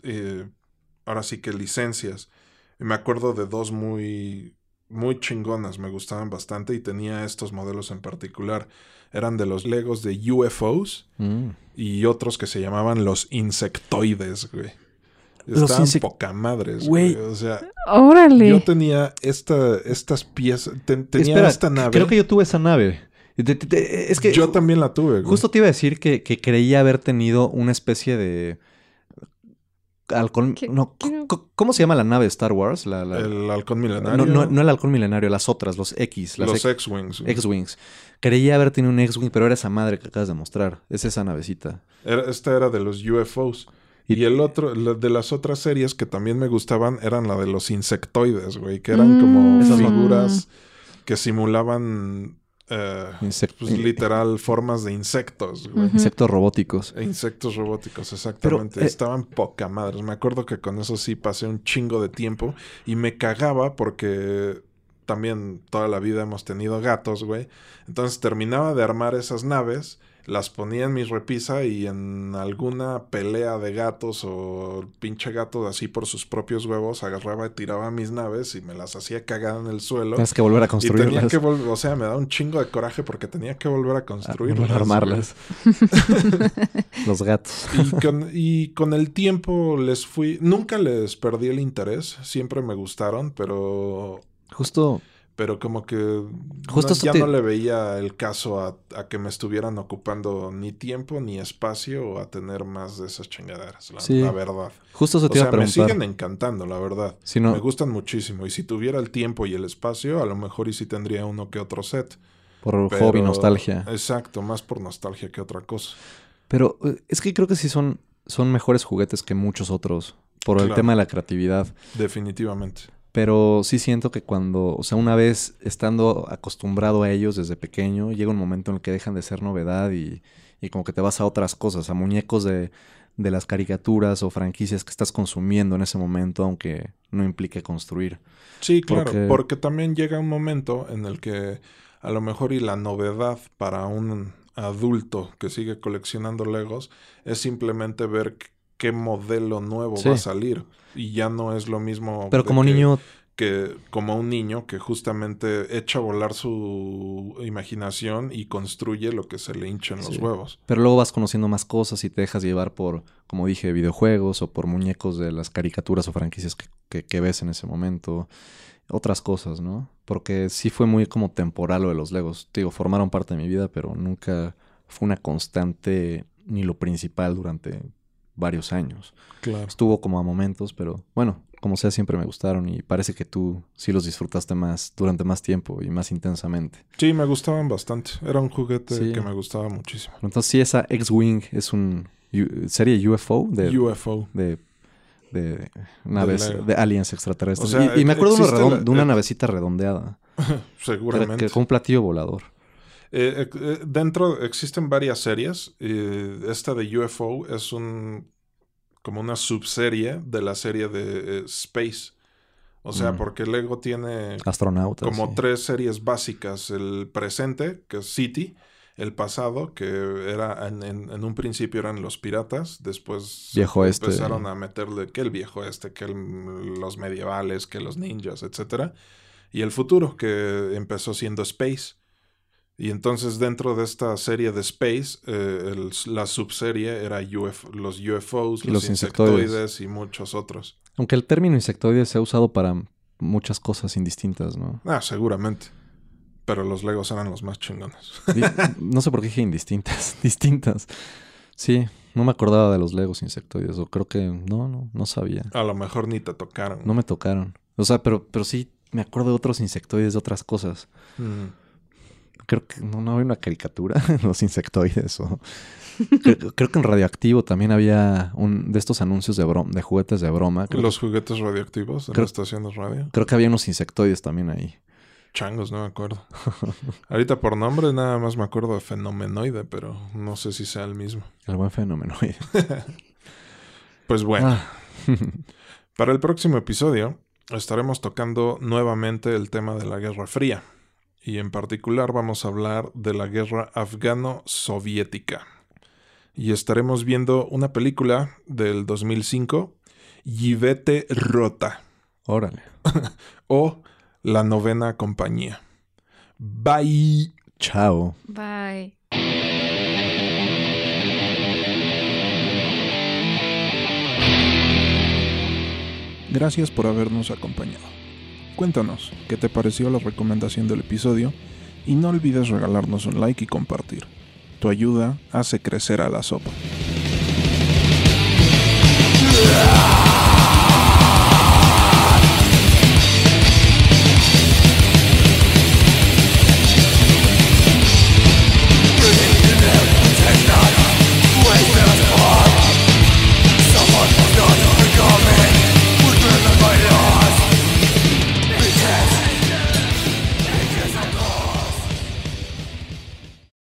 eh, ahora sí que licencias. Y me acuerdo de dos muy, muy chingonas, me gustaban bastante y tenía estos modelos en particular. Eran de los Legos de UFOs Mm. y otros que se llamaban los insectoides, güey. Los Estaban insec- poca madres, Güey. güey. O sea, Órale. yo tenía esta, estas piezas, ten- tenía Espera, esta nave. creo que yo tuve esa nave. Te- Es que Yo también la tuve, güey. justo te iba a decir que, que creía haber tenido una especie de... Halcón, ¿Qué- no, qué- co- ¿Cómo se llama la nave de Star Wars? La, la- El halcón milenario. no, no, no el halcón milenario, las otras, los X, las los X- X-Wings. X-Wings. Creía haber tenido un X-Wing, pero era esa madre que acabas de mostrar. Es esa navecita. Era- esta era de los UFOs. Y- Y, el otro, la- de las otras series que también me gustaban, eran la de los insectoides, güey. Que eran como Mm. Figuras que simulaban, eh, pues, literal, formas de insectos, güey. Insectos robóticos. E Insectos robóticos, exactamente. Pero, eh, Estaban poca madres. Me acuerdo que con eso sí pasé un chingo de tiempo y me cagaba porque también toda la vida hemos tenido gatos, güey. Entonces terminaba de armar esas naves, las ponía en mi repisa y en alguna pelea de gatos o el pinche gato así por sus propios huevos agarraba y tiraba mis naves y me las hacía cagar en el suelo. Tienes que volver a Y tenía construirlas. que volver, o sea, me da un chingo de coraje porque tenía que volver a a construirlas. a armarlas. Los gatos. Y con, y con el tiempo les fui. Nunca les perdí el interés. Siempre me gustaron, pero. Justo Pero como que. Justo no- eso ya te- no le veía el caso a, a que me estuvieran ocupando ni tiempo ni espacio o a tener más de esas chingaderas. La, Sí. la verdad. Justo eso O te iba sea, a me siguen encantando, la verdad. Si no, Me gustan muchísimo. Y si tuviera el tiempo y el espacio, a lo mejor y sí tendría uno que otro set. por Pero- hobby, nostalgia. Exacto, más por nostalgia que otra cosa. Pero eh, es que creo que sí son, son mejores juguetes que muchos otros. Por el tema de la creatividad. Definitivamente. Pero sí siento que cuando, o sea, una vez estando acostumbrado a ellos desde pequeño, llega un momento en el que dejan de ser novedad y, y como que te vas a otras cosas, a muñecos de, de las caricaturas o franquicias que estás consumiendo en ese momento, aunque no implique construir. Sí, claro, Porque- porque... también llega un momento en el que a lo mejor y la novedad para un adulto que sigue coleccionando Legos es simplemente ver qué- modelo nuevo Sí. va a salir y ya no es lo mismo Pero como que- niño, que como un niño que justamente echa a volar su imaginación y construye lo que se le hincha en los huevos. pero luego vas conociendo más cosas y te dejas llevar por, como dije, videojuegos o por muñecos de las caricaturas o franquicias que, que- que ves en ese momento. Otras cosas, ¿no? Porque sí fue muy como temporal lo de los Legos. Te digo, formaron parte de mi vida, pero nunca fue una constante ni lo principal durante varios años. Claro. Estuvo como a momentos, pero bueno, como sea, siempre me gustaron y parece que tú sí los disfrutaste más durante más tiempo y más intensamente. Sí, me gustaban bastante. Era un juguete Sí. que me gustaba muchísimo. Entonces, sí, esa X-Wing es un serie UFO de, UFO. de, de naves, Lego. de, aliens extraterrestres. O sea, y, y me acuerdo de, uno existe redon- la- de una navecita redondeada. que Seguramente. que- con un platillo volador. Eh, eh, dentro existen varias series. eh, esta de UFO es un como una subserie de la serie de eh, Space. O sea, Mm. porque Lego tiene Astronautas. como sí. tres series básicas. El presente, que es City. El pasado, que era en, en- en un principio eran los piratas. Después Viejo este. empezaron a meterle que el viejo este, que el- los medievales, que los ninjas, etcétera. Y el futuro, que empezó siendo Space. Y entonces dentro de esta serie de Space, eh, el- la subserie era UF los UFOs, los, los insectoides. insectoides y muchos otros. Aunque el término insectoide se ha usado para muchas cosas indistintas, ¿no? Ah, seguramente. Pero los Legos eran los más chingones. No sé por qué dije indistintas. Distintas. Sí, no me acordaba de los Legos insectoides. O creo que no, no, no sabía. A lo mejor ni te tocaron. No me tocaron. O sea, pero, pero sí me acuerdo de otros insectoides, de otras cosas. Mm. Creo que no, no había una caricatura en los insectoides. O... Creo, creo que en Radioactivo también había un de estos anuncios de, brom- de juguetes de broma. Creo, Los juguetes radioactivos en Creo- la estación de radio. creo que había unos insectoides también ahí. Changos, no me acuerdo. Ahorita por nombre nada más me acuerdo de Fenomenoide, pero no sé si sea el mismo. El buen fenómeno. Pues bueno, Ah, para el próximo episodio estaremos tocando nuevamente el tema de la Guerra Fría. Y en particular vamos a hablar de la guerra afgano-soviética. Y estaremos viendo una película del 2005, Yvette Rota. órale. o La Novena Compañía. Bye. Chao. Bye. Gracias por habernos acompañado. Cuéntanos qué te pareció la recomendación del episodio y no olvides regalarnos un like y compartir. Tu ayuda hace crecer a la sopa.